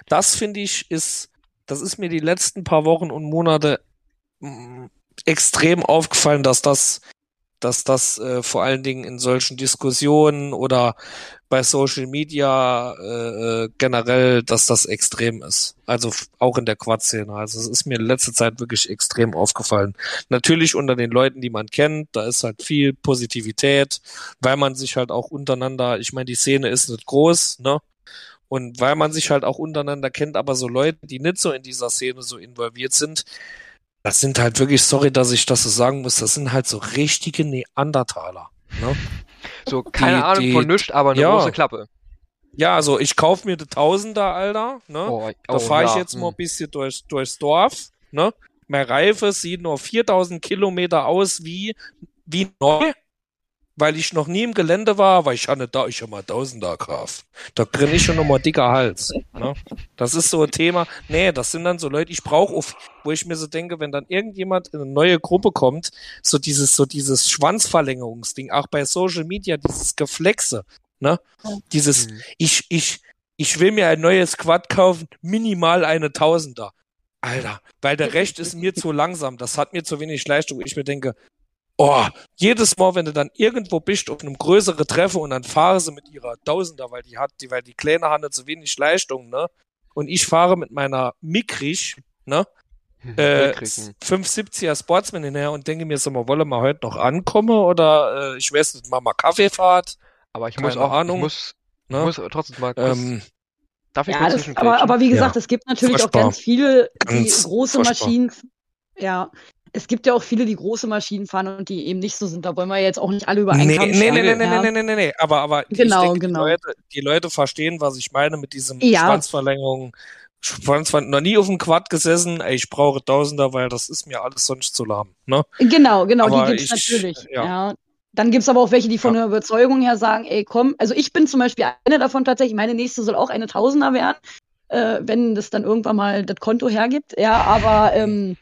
Das finde ich ist, das ist mir die letzten paar Wochen und Monate mm, extrem aufgefallen, dass das, dass das äh, vor allen Dingen in solchen Diskussionen oder bei Social Media äh, äh, generell, dass das extrem ist. Also auch in der Quad-Szene. Also es ist mir in letzter Zeit wirklich extrem aufgefallen. Natürlich unter den Leuten, die man kennt, da ist halt viel Positivität, weil man sich halt auch untereinander, ich meine, die Szene ist nicht groß, ne? Und weil man sich halt auch untereinander kennt, aber so Leute, die nicht so in dieser Szene so involviert sind, das sind halt wirklich, sorry, dass ich das so sagen muss, das sind halt so richtige Neandertaler. Ne? So, keine Die- Ahnung die- von nichts, aber eine ja. große Klappe. Ja, also ich kauf mir die Tausender, Alter. Ne? Oh, Da oh, fahre ich ja, jetzt hm. mal ein bisschen durch, durchs Dorf. Ne? Meine Reife sieht nur 4000 Kilometer aus wie, wie neu, weil ich noch nie im Gelände war, weil ich hatte da, ich habe mal Tausender Graf. Da krieg ich schon nochmal dicker Hals. Ne? Das ist so ein Thema. Nee, das sind dann so Leute, ich brauche auf, wo ich mir so denke, wenn dann irgendjemand in eine neue Gruppe kommt, so dieses, so dieses Schwanzverlängerungsding, auch bei Social Media, dieses Geflexe, ne? Dieses, Hm. ich, ich, ich will mir ein neues Quad kaufen, minimal eine Tausender. Alter, weil der Recht ist mir zu langsam, das hat mir zu wenig Leistung. Ich mir denke, oh, jedes Mal, wenn du dann irgendwo bist, auf einem größeren Treffen und dann fahre sie mit ihrer Tausender, weil die hat, die, weil die Kleine hat zu wenig Leistung, ne? Und ich fahre mit meiner Mikrich, ne? Äh, Mitkriegen. 570er Sportsman hinher und denke mir so, mal, wolle mal heute noch ankommen oder äh, ich weiß nicht, mal mal Kaffeefahrt, Aber ich keine muss auch, Ahnung, ich muss, ne? ich muss trotzdem mal kurz, ähm, darf ich Ja, das, aber, aber wie gesagt, Ja. es gibt natürlich Furchtbar. auch ganz viele, die Ganz große furchtbar. Maschinen, ja, es gibt ja auch viele, die große Maschinen fahren und die eben nicht so sind. Da wollen wir jetzt auch nicht alle über einen Nee, Kamm nee, nee, nee, nee, nee, nee, nee, nee, aber, aber Genau, denke, genau. Die, Leute, die Leute verstehen, was ich meine mit diesem Ja. Schwanzverlängerung. Schwanzver noch nie auf dem Quad gesessen, ey, ich brauche Tausender, weil das ist mir alles sonst zu lahm. Ne? Genau, genau, Aber die gibt's ich- natürlich. ja. Ja. Dann gibt's aber auch welche, die von Ja. der Überzeugung her sagen, ey, komm, also ich bin zum Beispiel eine davon tatsächlich, meine nächste soll auch eine Tausender werden, äh, wenn das dann irgendwann mal das Konto hergibt. Ja, aber ähm,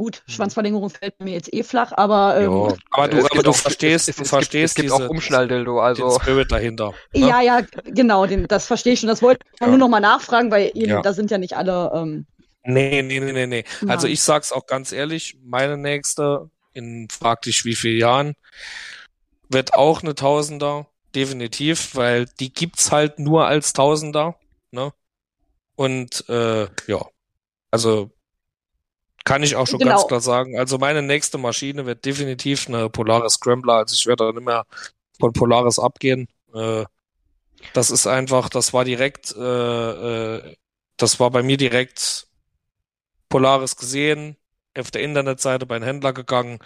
gut, Schwanzverlängerung fällt mir jetzt eh flach, aber ähm, aber du, Es aber du auch- verstehst, es, du es, verstehst gibt, es gibt diese, auch Umschnalldildo, also den Spirit dahinter. Ne? ja, ja, genau, den, das verstehe ich schon. Das wollte ich Ja. nur noch mal nachfragen, weil eben, Ja. da sind ja nicht alle. Ähm, Nee, nee, nee, nee, nee. Also ich sag's auch ganz ehrlich, meine nächste, in frag dich wie viel Jahren, wird auch eine Tausender, definitiv, weil die gibt's halt nur als Tausender, ne? Und äh, ja, also kann ich auch schon Genau. ganz klar sagen. Also meine nächste Maschine wird definitiv eine Polaris Scrambler. Also ich werde da nicht mehr von Polaris abgehen. Äh, das ist einfach, das war direkt, äh, äh, das war bei mir direkt Polaris gesehen, auf der Internetseite bei den Händler gegangen,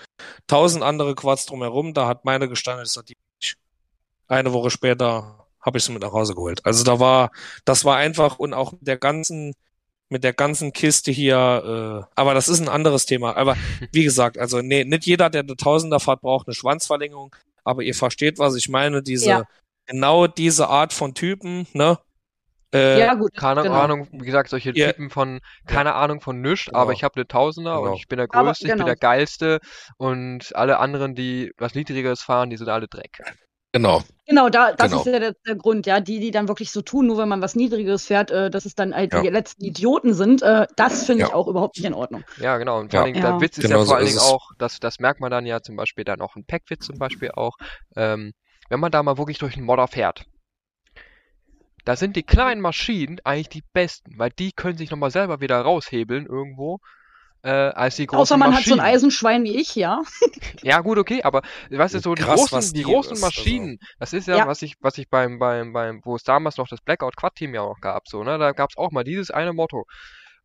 tausend andere Quads drumherum, da hat meine gestanden, sag, die. Eine Woche später habe ich sie mit nach Hause geholt. Also da war, das war einfach und auch mit der ganzen, mit der ganzen Kiste hier, äh, aber das ist ein anderes Thema. Aber wie gesagt, also nee, nicht jeder, der eine Tausender fährt, braucht eine Schwanzverlängerung, aber ihr versteht, was ich meine, diese, Ja. genau diese Art von Typen, ne? Äh, ja, gut. Keine genau. Ahnung, wie gesagt, solche Ja. Typen von, keine Ahnung von nichts, Genau. aber ich habe eine Tausender Genau. und ich bin der Aber- Größte, ich bin genau. der Geilste und alle anderen, die was Niedrigeres fahren, die sind alle Dreck. Genau. Genau, da, das Genau. ist ja der, der Grund, ja. Die, die dann wirklich so tun, nur wenn man was Niedrigeres fährt, äh, dass es dann halt Ja. die letzten Idioten sind, äh, das finde ich Ja. auch überhaupt nicht in Ordnung. Ja, genau. Und vor Ja. allen Dingen, Ja. der Witz ist Genau ja so vor allen ist Dingen auch, das, das merkt man dann ja zum Beispiel dann auch in Packwitz zum Beispiel auch, ähm, wenn man da mal wirklich durch einen Modder fährt. Da sind die kleinen Maschinen eigentlich die besten, weil die können sich nochmal selber wieder raushebeln irgendwo, äh, als die großen Außer man Maschinen. hat so ein Eisenschwein wie ich, ja. Ja, gut, okay, aber weißt du, so die Krass, großen, die großen ist, also. Maschinen, das ist ja, Ja. was ich, was ich beim, beim, beim, wo es damals noch das Blackout Quad Team ja auch gab, so, ne, da gab's auch mal dieses eine Motto.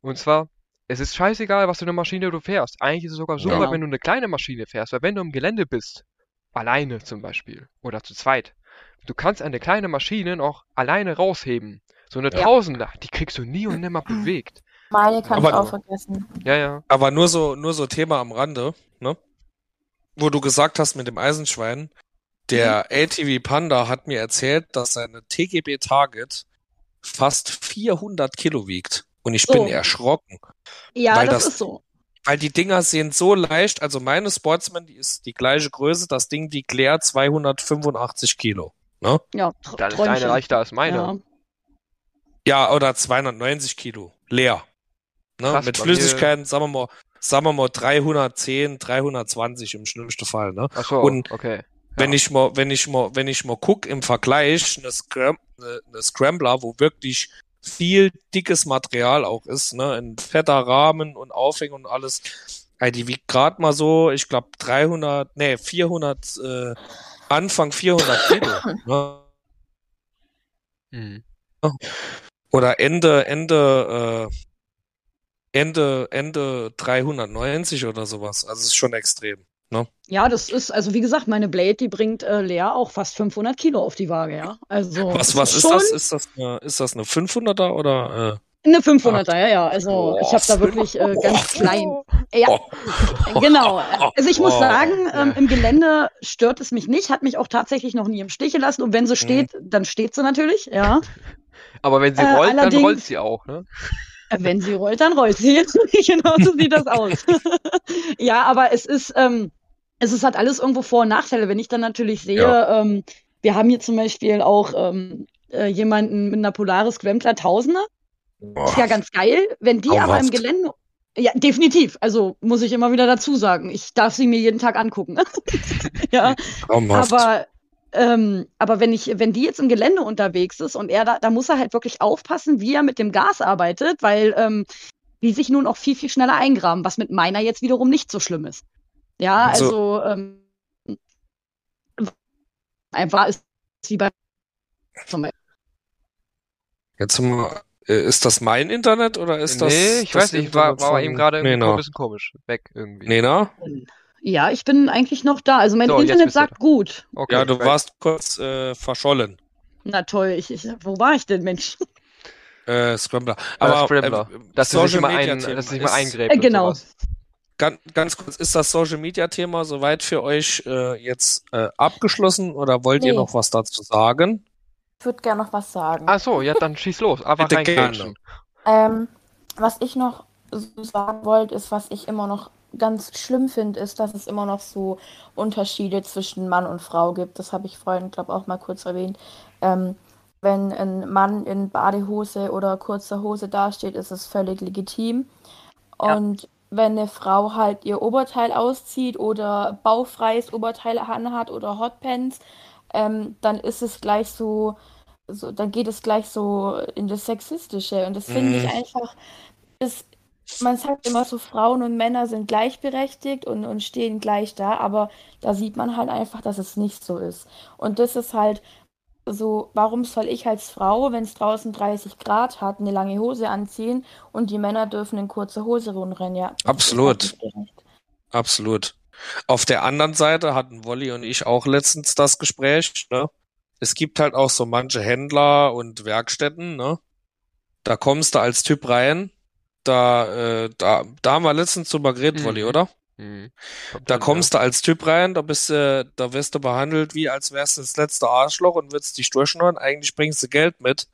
Und zwar, es ist scheißegal, was für eine Maschine du fährst. Eigentlich ist es sogar super, Genau. wenn du eine kleine Maschine fährst, weil wenn du im Gelände bist, alleine zum Beispiel, oder zu zweit, du kannst eine kleine Maschine noch alleine rausheben. So eine Ja. Tausender, die kriegst du nie und nimmer bewegt. Meine kann Aber- ich auch vergessen. Ja, ja. Aber nur so, nur so Thema am Rande, ne? Wo du gesagt hast mit dem Eisenschwein, der Mhm. ATV Panda hat mir erzählt, dass seine TGB Target fast 400 Kilo wiegt. Und ich So. bin erschrocken. Ja, Weil das, das- ist so. Weil die Dinger sind so leicht, also meine Sportsman, die ist die gleiche Größe, das Ding wiegt leer 285 Kilo. Ne? Ja, Dann ist deine leichter als meine. Ja. Ja, oder 290 Kilo. Leer. Ne? Krass, Mit Flüssigkeiten, sagen wir mal, sagen wir mal 310, 320 im schlimmsten Fall, ne? Ach so, Und okay. Wenn Ja. ich mal, wenn ich mal, wenn ich mal guck im Vergleich, eine, Scram eine, eine Scrambler, wo wirklich viel dickes Material auch ist, ne, ein fetter Rahmen und Aufhängung und alles, ey, die wiegt gerade mal so, ich glaube 300, nee, 400, äh, Anfang 400 Kilo, ne? Mhm. oder Ende, Ende, äh, Ende, Ende 390 oder sowas. Also es ist schon extrem. ja, das ist, also wie gesagt, meine Blade, die bringt äh, Lea auch fast 500 Kilo auf die Waage, ja. Also, Was, was ist das? Ist das eine, ist das eine 500er oder? Eine 500er, ja, ja. Also Boah, ich habe da wirklich äh, ganz klein. Ja, Oh. genau. Also ich muss Oh. sagen, ähm, im Gelände stört es mich nicht, hat mich auch tatsächlich noch nie im Stich gelassen. Und wenn sie steht, dann steht sie natürlich, ja. Aber wenn sie Äh, rollt, dann rollt sie auch, ne? Wenn sie rollt, dann rollt sie. genau so sieht das aus. ja, aber es ist, ähm, es ist halt alles irgendwo Vor- und Nachteile. Wenn ich dann natürlich sehe, ähm, wir haben hier zum Beispiel auch ähm, äh, jemanden mit einer Polaris Scrambler Tausender. Ist ja ganz geil, wenn die aber im. Gelände. Ja, definitiv. Also muss ich immer wieder dazu sagen. Ich darf sie mir jeden Tag angucken. ja, Traumhaft. aber ähm, aber wenn ich, wenn die jetzt im Gelände unterwegs ist und er da, da muss er halt wirklich aufpassen, wie er mit dem Gas arbeitet, weil ähm, die sich nun auch viel, viel schneller eingraben, was mit meiner jetzt wiederum nicht so schlimm ist. Ja, Also- also ähm, einfach ist wie bei zum Beispiel. Jetzt mal, äh, ist das mein Internet oder ist das? nee, ich das weiß nicht, war, war eben gerade ein bisschen komisch. Weg irgendwie. Nena? Ja, ich bin eigentlich noch da. Also mein So, Internet du sagt gut. Okay, Ja, du warst kurz äh, verschollen. Na toll, ich, ich, wo war ich denn, Mensch? Äh, Scrambler. Aber Aber Scrambler. äh, Dass er sich Media ein, dass mal ist- eingräbt. Äh, genau. Ganz, ganz kurz, ist das Social Media Thema soweit für euch äh, jetzt äh, abgeschlossen oder wollt ihr Nee. noch was dazu sagen? Ich würde gerne noch was sagen. Ach so, ja, dann schieß los. Einfach Bitte reingrätschen. Ähm, was ich noch so sagen wollte, ist, was ich immer noch ganz schlimm finde, ist, dass es immer noch so Unterschiede zwischen Mann und Frau gibt. Das habe ich vorhin, glaube auch mal kurz erwähnt. Ähm, wenn ein Mann in Badehose oder kurzer Hose dasteht, ist es völlig legitim. Ja. Und wenn eine Frau halt ihr Oberteil auszieht oder baufreies Oberteil anhat oder Hotpants, ähm, dann ist es gleich so, so, dann geht es gleich so in das Sexistische. Und das finde ich Mhm. einfach, das, man sagt immer so, Frauen und Männer sind gleichberechtigt und, und stehen gleich da, aber da sieht man halt einfach, dass es nicht so ist. Und das ist halt so, warum soll ich als Frau, wenn es draußen 30 Grad hat, eine lange Hose anziehen und die Männer dürfen in kurzer Hose rumrennen? Ja, Absolut. halt. Absolut. Auf der anderen Seite hatten Wolli und ich auch letztens das Gespräch, ne? Es gibt halt auch so manche Händler und Werkstätten, ne? Da kommst du als Typ rein da, äh, da, da haben wir letztens drüber geredet, Mhm. Wolli, oder? Mhm. Da kommst du als Typ rein, da bist du, da wirst du behandelt, wie als wärst du das letzte Arschloch und würdest dich durchschnurren. Eigentlich bringst du Geld mit.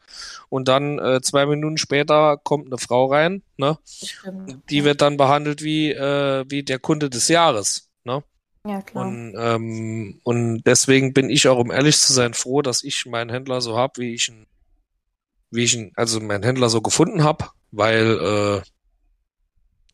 Und dann äh, zwei Minuten später kommt eine Frau rein, ne? Stimmt. Die ja. wird dann behandelt wie, äh, wie der Kunde des Jahres, ne? Ja, klar. Und, ähm, und deswegen bin ich auch, um ehrlich zu sein, froh, dass ich meinen Händler so hab, wie ich ihn, wie ich ihn, also meinen Händler so gefunden hab, weil äh,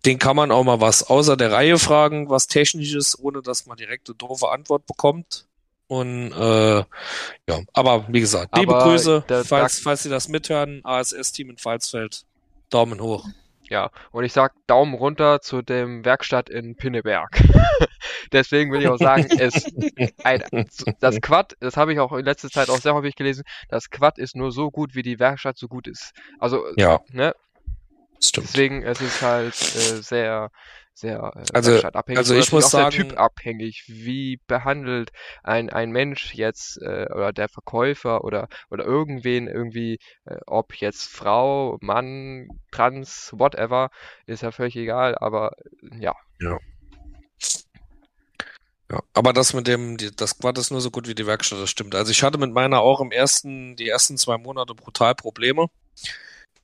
den kann man auch mal was außer der Reihe fragen, was Technisches, ohne dass man direkt eine doofe Antwort bekommt. Und äh, ja, aber wie gesagt, liebe Aber Grüße, da- falls, da- falls Sie das mithören, ASS-Team in Pfalzfeld, Daumen hoch. Ja, und ich sag Daumen runter zu dem Werkstatt in Pinneberg. Deswegen will ich auch sagen, es, ein, das Quad, das habe ich auch in letzter Zeit auch sehr häufig gelesen, das Quad ist nur so gut, wie die Werkstatt so gut ist. Also, Ja, ne, stimmt. deswegen es ist halt äh, sehr, sehr äh, Also- werkstattabhängig also ich muss auch sagen- sehr typabhängig. Wie behandelt ein, ein Mensch jetzt äh, oder der Verkäufer oder oder irgendwen irgendwie, äh, ob jetzt Frau, Mann, Trans, whatever, ist ja völlig egal, aber äh, ja, Ja, aber das mit dem, die, das Quad ist nur so gut wie die Werkstatt, das stimmt. Also ich hatte mit meiner auch im ersten, die ersten zwei Monate brutal Probleme.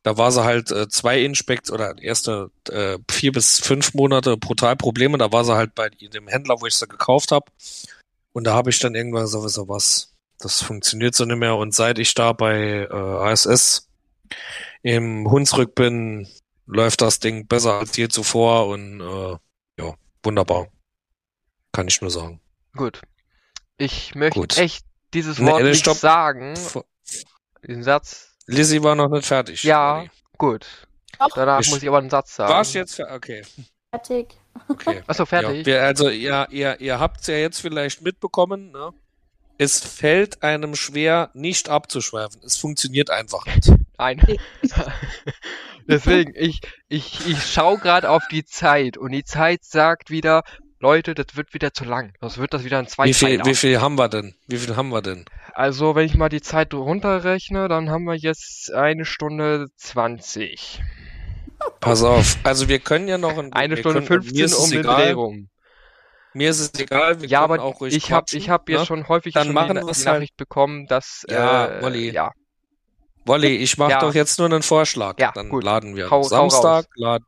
Da war sie halt äh, zwei Inspekt oder erste äh, vier bis fünf Monate brutal Probleme. Da war sie halt bei dem Händler, wo ich sie gekauft habe. Und da habe ich dann irgendwann sowieso was, das funktioniert so nicht mehr. Und seit ich da bei äh, ASS im Hunsrück bin, läuft das Ding besser als je zuvor und äh, ja, wunderbar. Kann ich nur sagen. gut. Ich möchte Gut. echt dieses Wort nee, nicht stopp. sagen, diesen Satz. Lizzie war noch nicht fertig. Ja, Olli. gut. Doch. Danach Ich- muss ich aber einen Satz sagen. War's jetzt Okay, Fertig. okay. Achso, fertig. Ja, wir, also ihr, ihr, ihr habt's ja jetzt vielleicht mitbekommen, ne? Es fällt einem schwer, nicht abzuschweifen. Es funktioniert einfach nicht. Nein. Deswegen, ich, ich, ich schaue gerade auf die Zeit und die Zeit sagt wieder, Leute, das wird wieder zu lang. Das wird das wieder ein Wie viel, wie viel haben wir denn? Wie viel haben wir denn? Also, wenn ich mal die Zeit runterrechne, dann haben wir jetzt eine Stunde 20. Pass auf. Also wir können ja noch ein, Eine Stunde können, mir 15 ist es um den. Dreh rum. Mir ist es egal. Wir Ja, aber auch ruhig ich habe ich hab jetzt ne? schon häufig Dann schon machen die, die halt. Nachricht bekommen, dass Ja, äh, Wolli. ja, Wolli, ich mache Ja. doch jetzt nur einen Vorschlag. Ja, dann gut. laden wir Hau- am hau Samstag, raus. laden,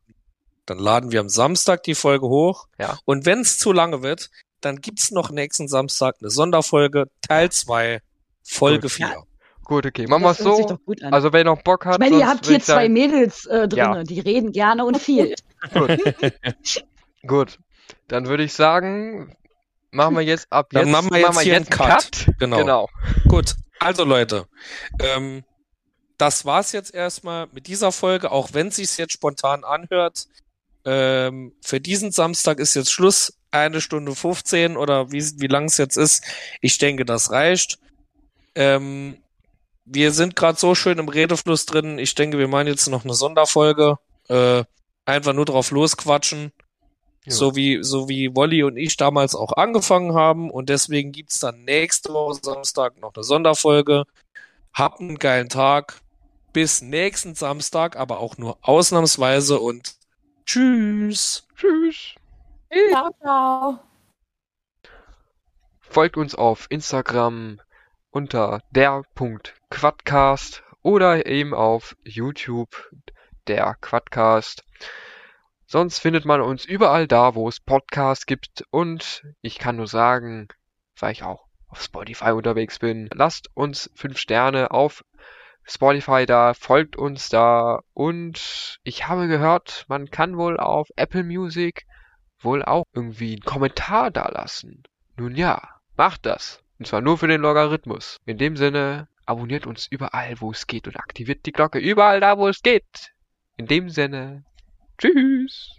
dann laden wir am Samstag die Folge hoch. Ja. Und wenn es zu lange wird, dann gibt's noch nächsten Samstag eine Sonderfolge, Teil 2, Folge Gut. 4. gut, okay. Machen wir sich so. doch gut an. Also wer noch Bock hat, ich meine, ihr habt hier zwei Mädels äh, drin, Ja. die reden gerne und viel. Gut. Gut. Dann würde ich sagen, machen wir jetzt ab Dann jetzt, machen wir jetzt hier einen Cut. Genau. Genau. Gut, also Leute, ähm, das war's jetzt erstmal mit dieser Folge, auch wenn sich's jetzt spontan anhört. Ähm, für diesen Samstag ist jetzt Schluss, eine Stunde 15 oder wie, wie lang es jetzt ist. Ich denke, das reicht. Ähm, wir sind gerade so schön im Redefluss drin. Ich denke, wir machen jetzt noch eine Sonderfolge. Äh, einfach nur drauf losquatschen. Ja. So wie, so wie Wolli und ich damals auch angefangen haben. Und deswegen gibt's dann nächste Woche Samstag noch eine Sonderfolge. Habt einen geilen Tag. Bis nächsten Samstag, aber auch nur ausnahmsweise und tschüss. Tschüss. Ciao, ciao. Folgt uns auf Instagram unter der.quadcast oder eben auf YouTube der Quadcast. Sonst findet man uns überall da, wo es Podcasts gibt und ich kann nur sagen, weil ich auch auf Spotify unterwegs bin, lasst uns fünf Sterne auf Spotify da, folgt uns da und ich habe gehört, man kann wohl auf Apple Music wohl auch irgendwie einen Kommentar da lassen. Nun ja, macht das. Und zwar nur für den Logarithmus. In dem Sinne, abonniert uns überall, wo es geht und aktiviert die Glocke überall da, wo es geht. In dem Sinne, tschüss.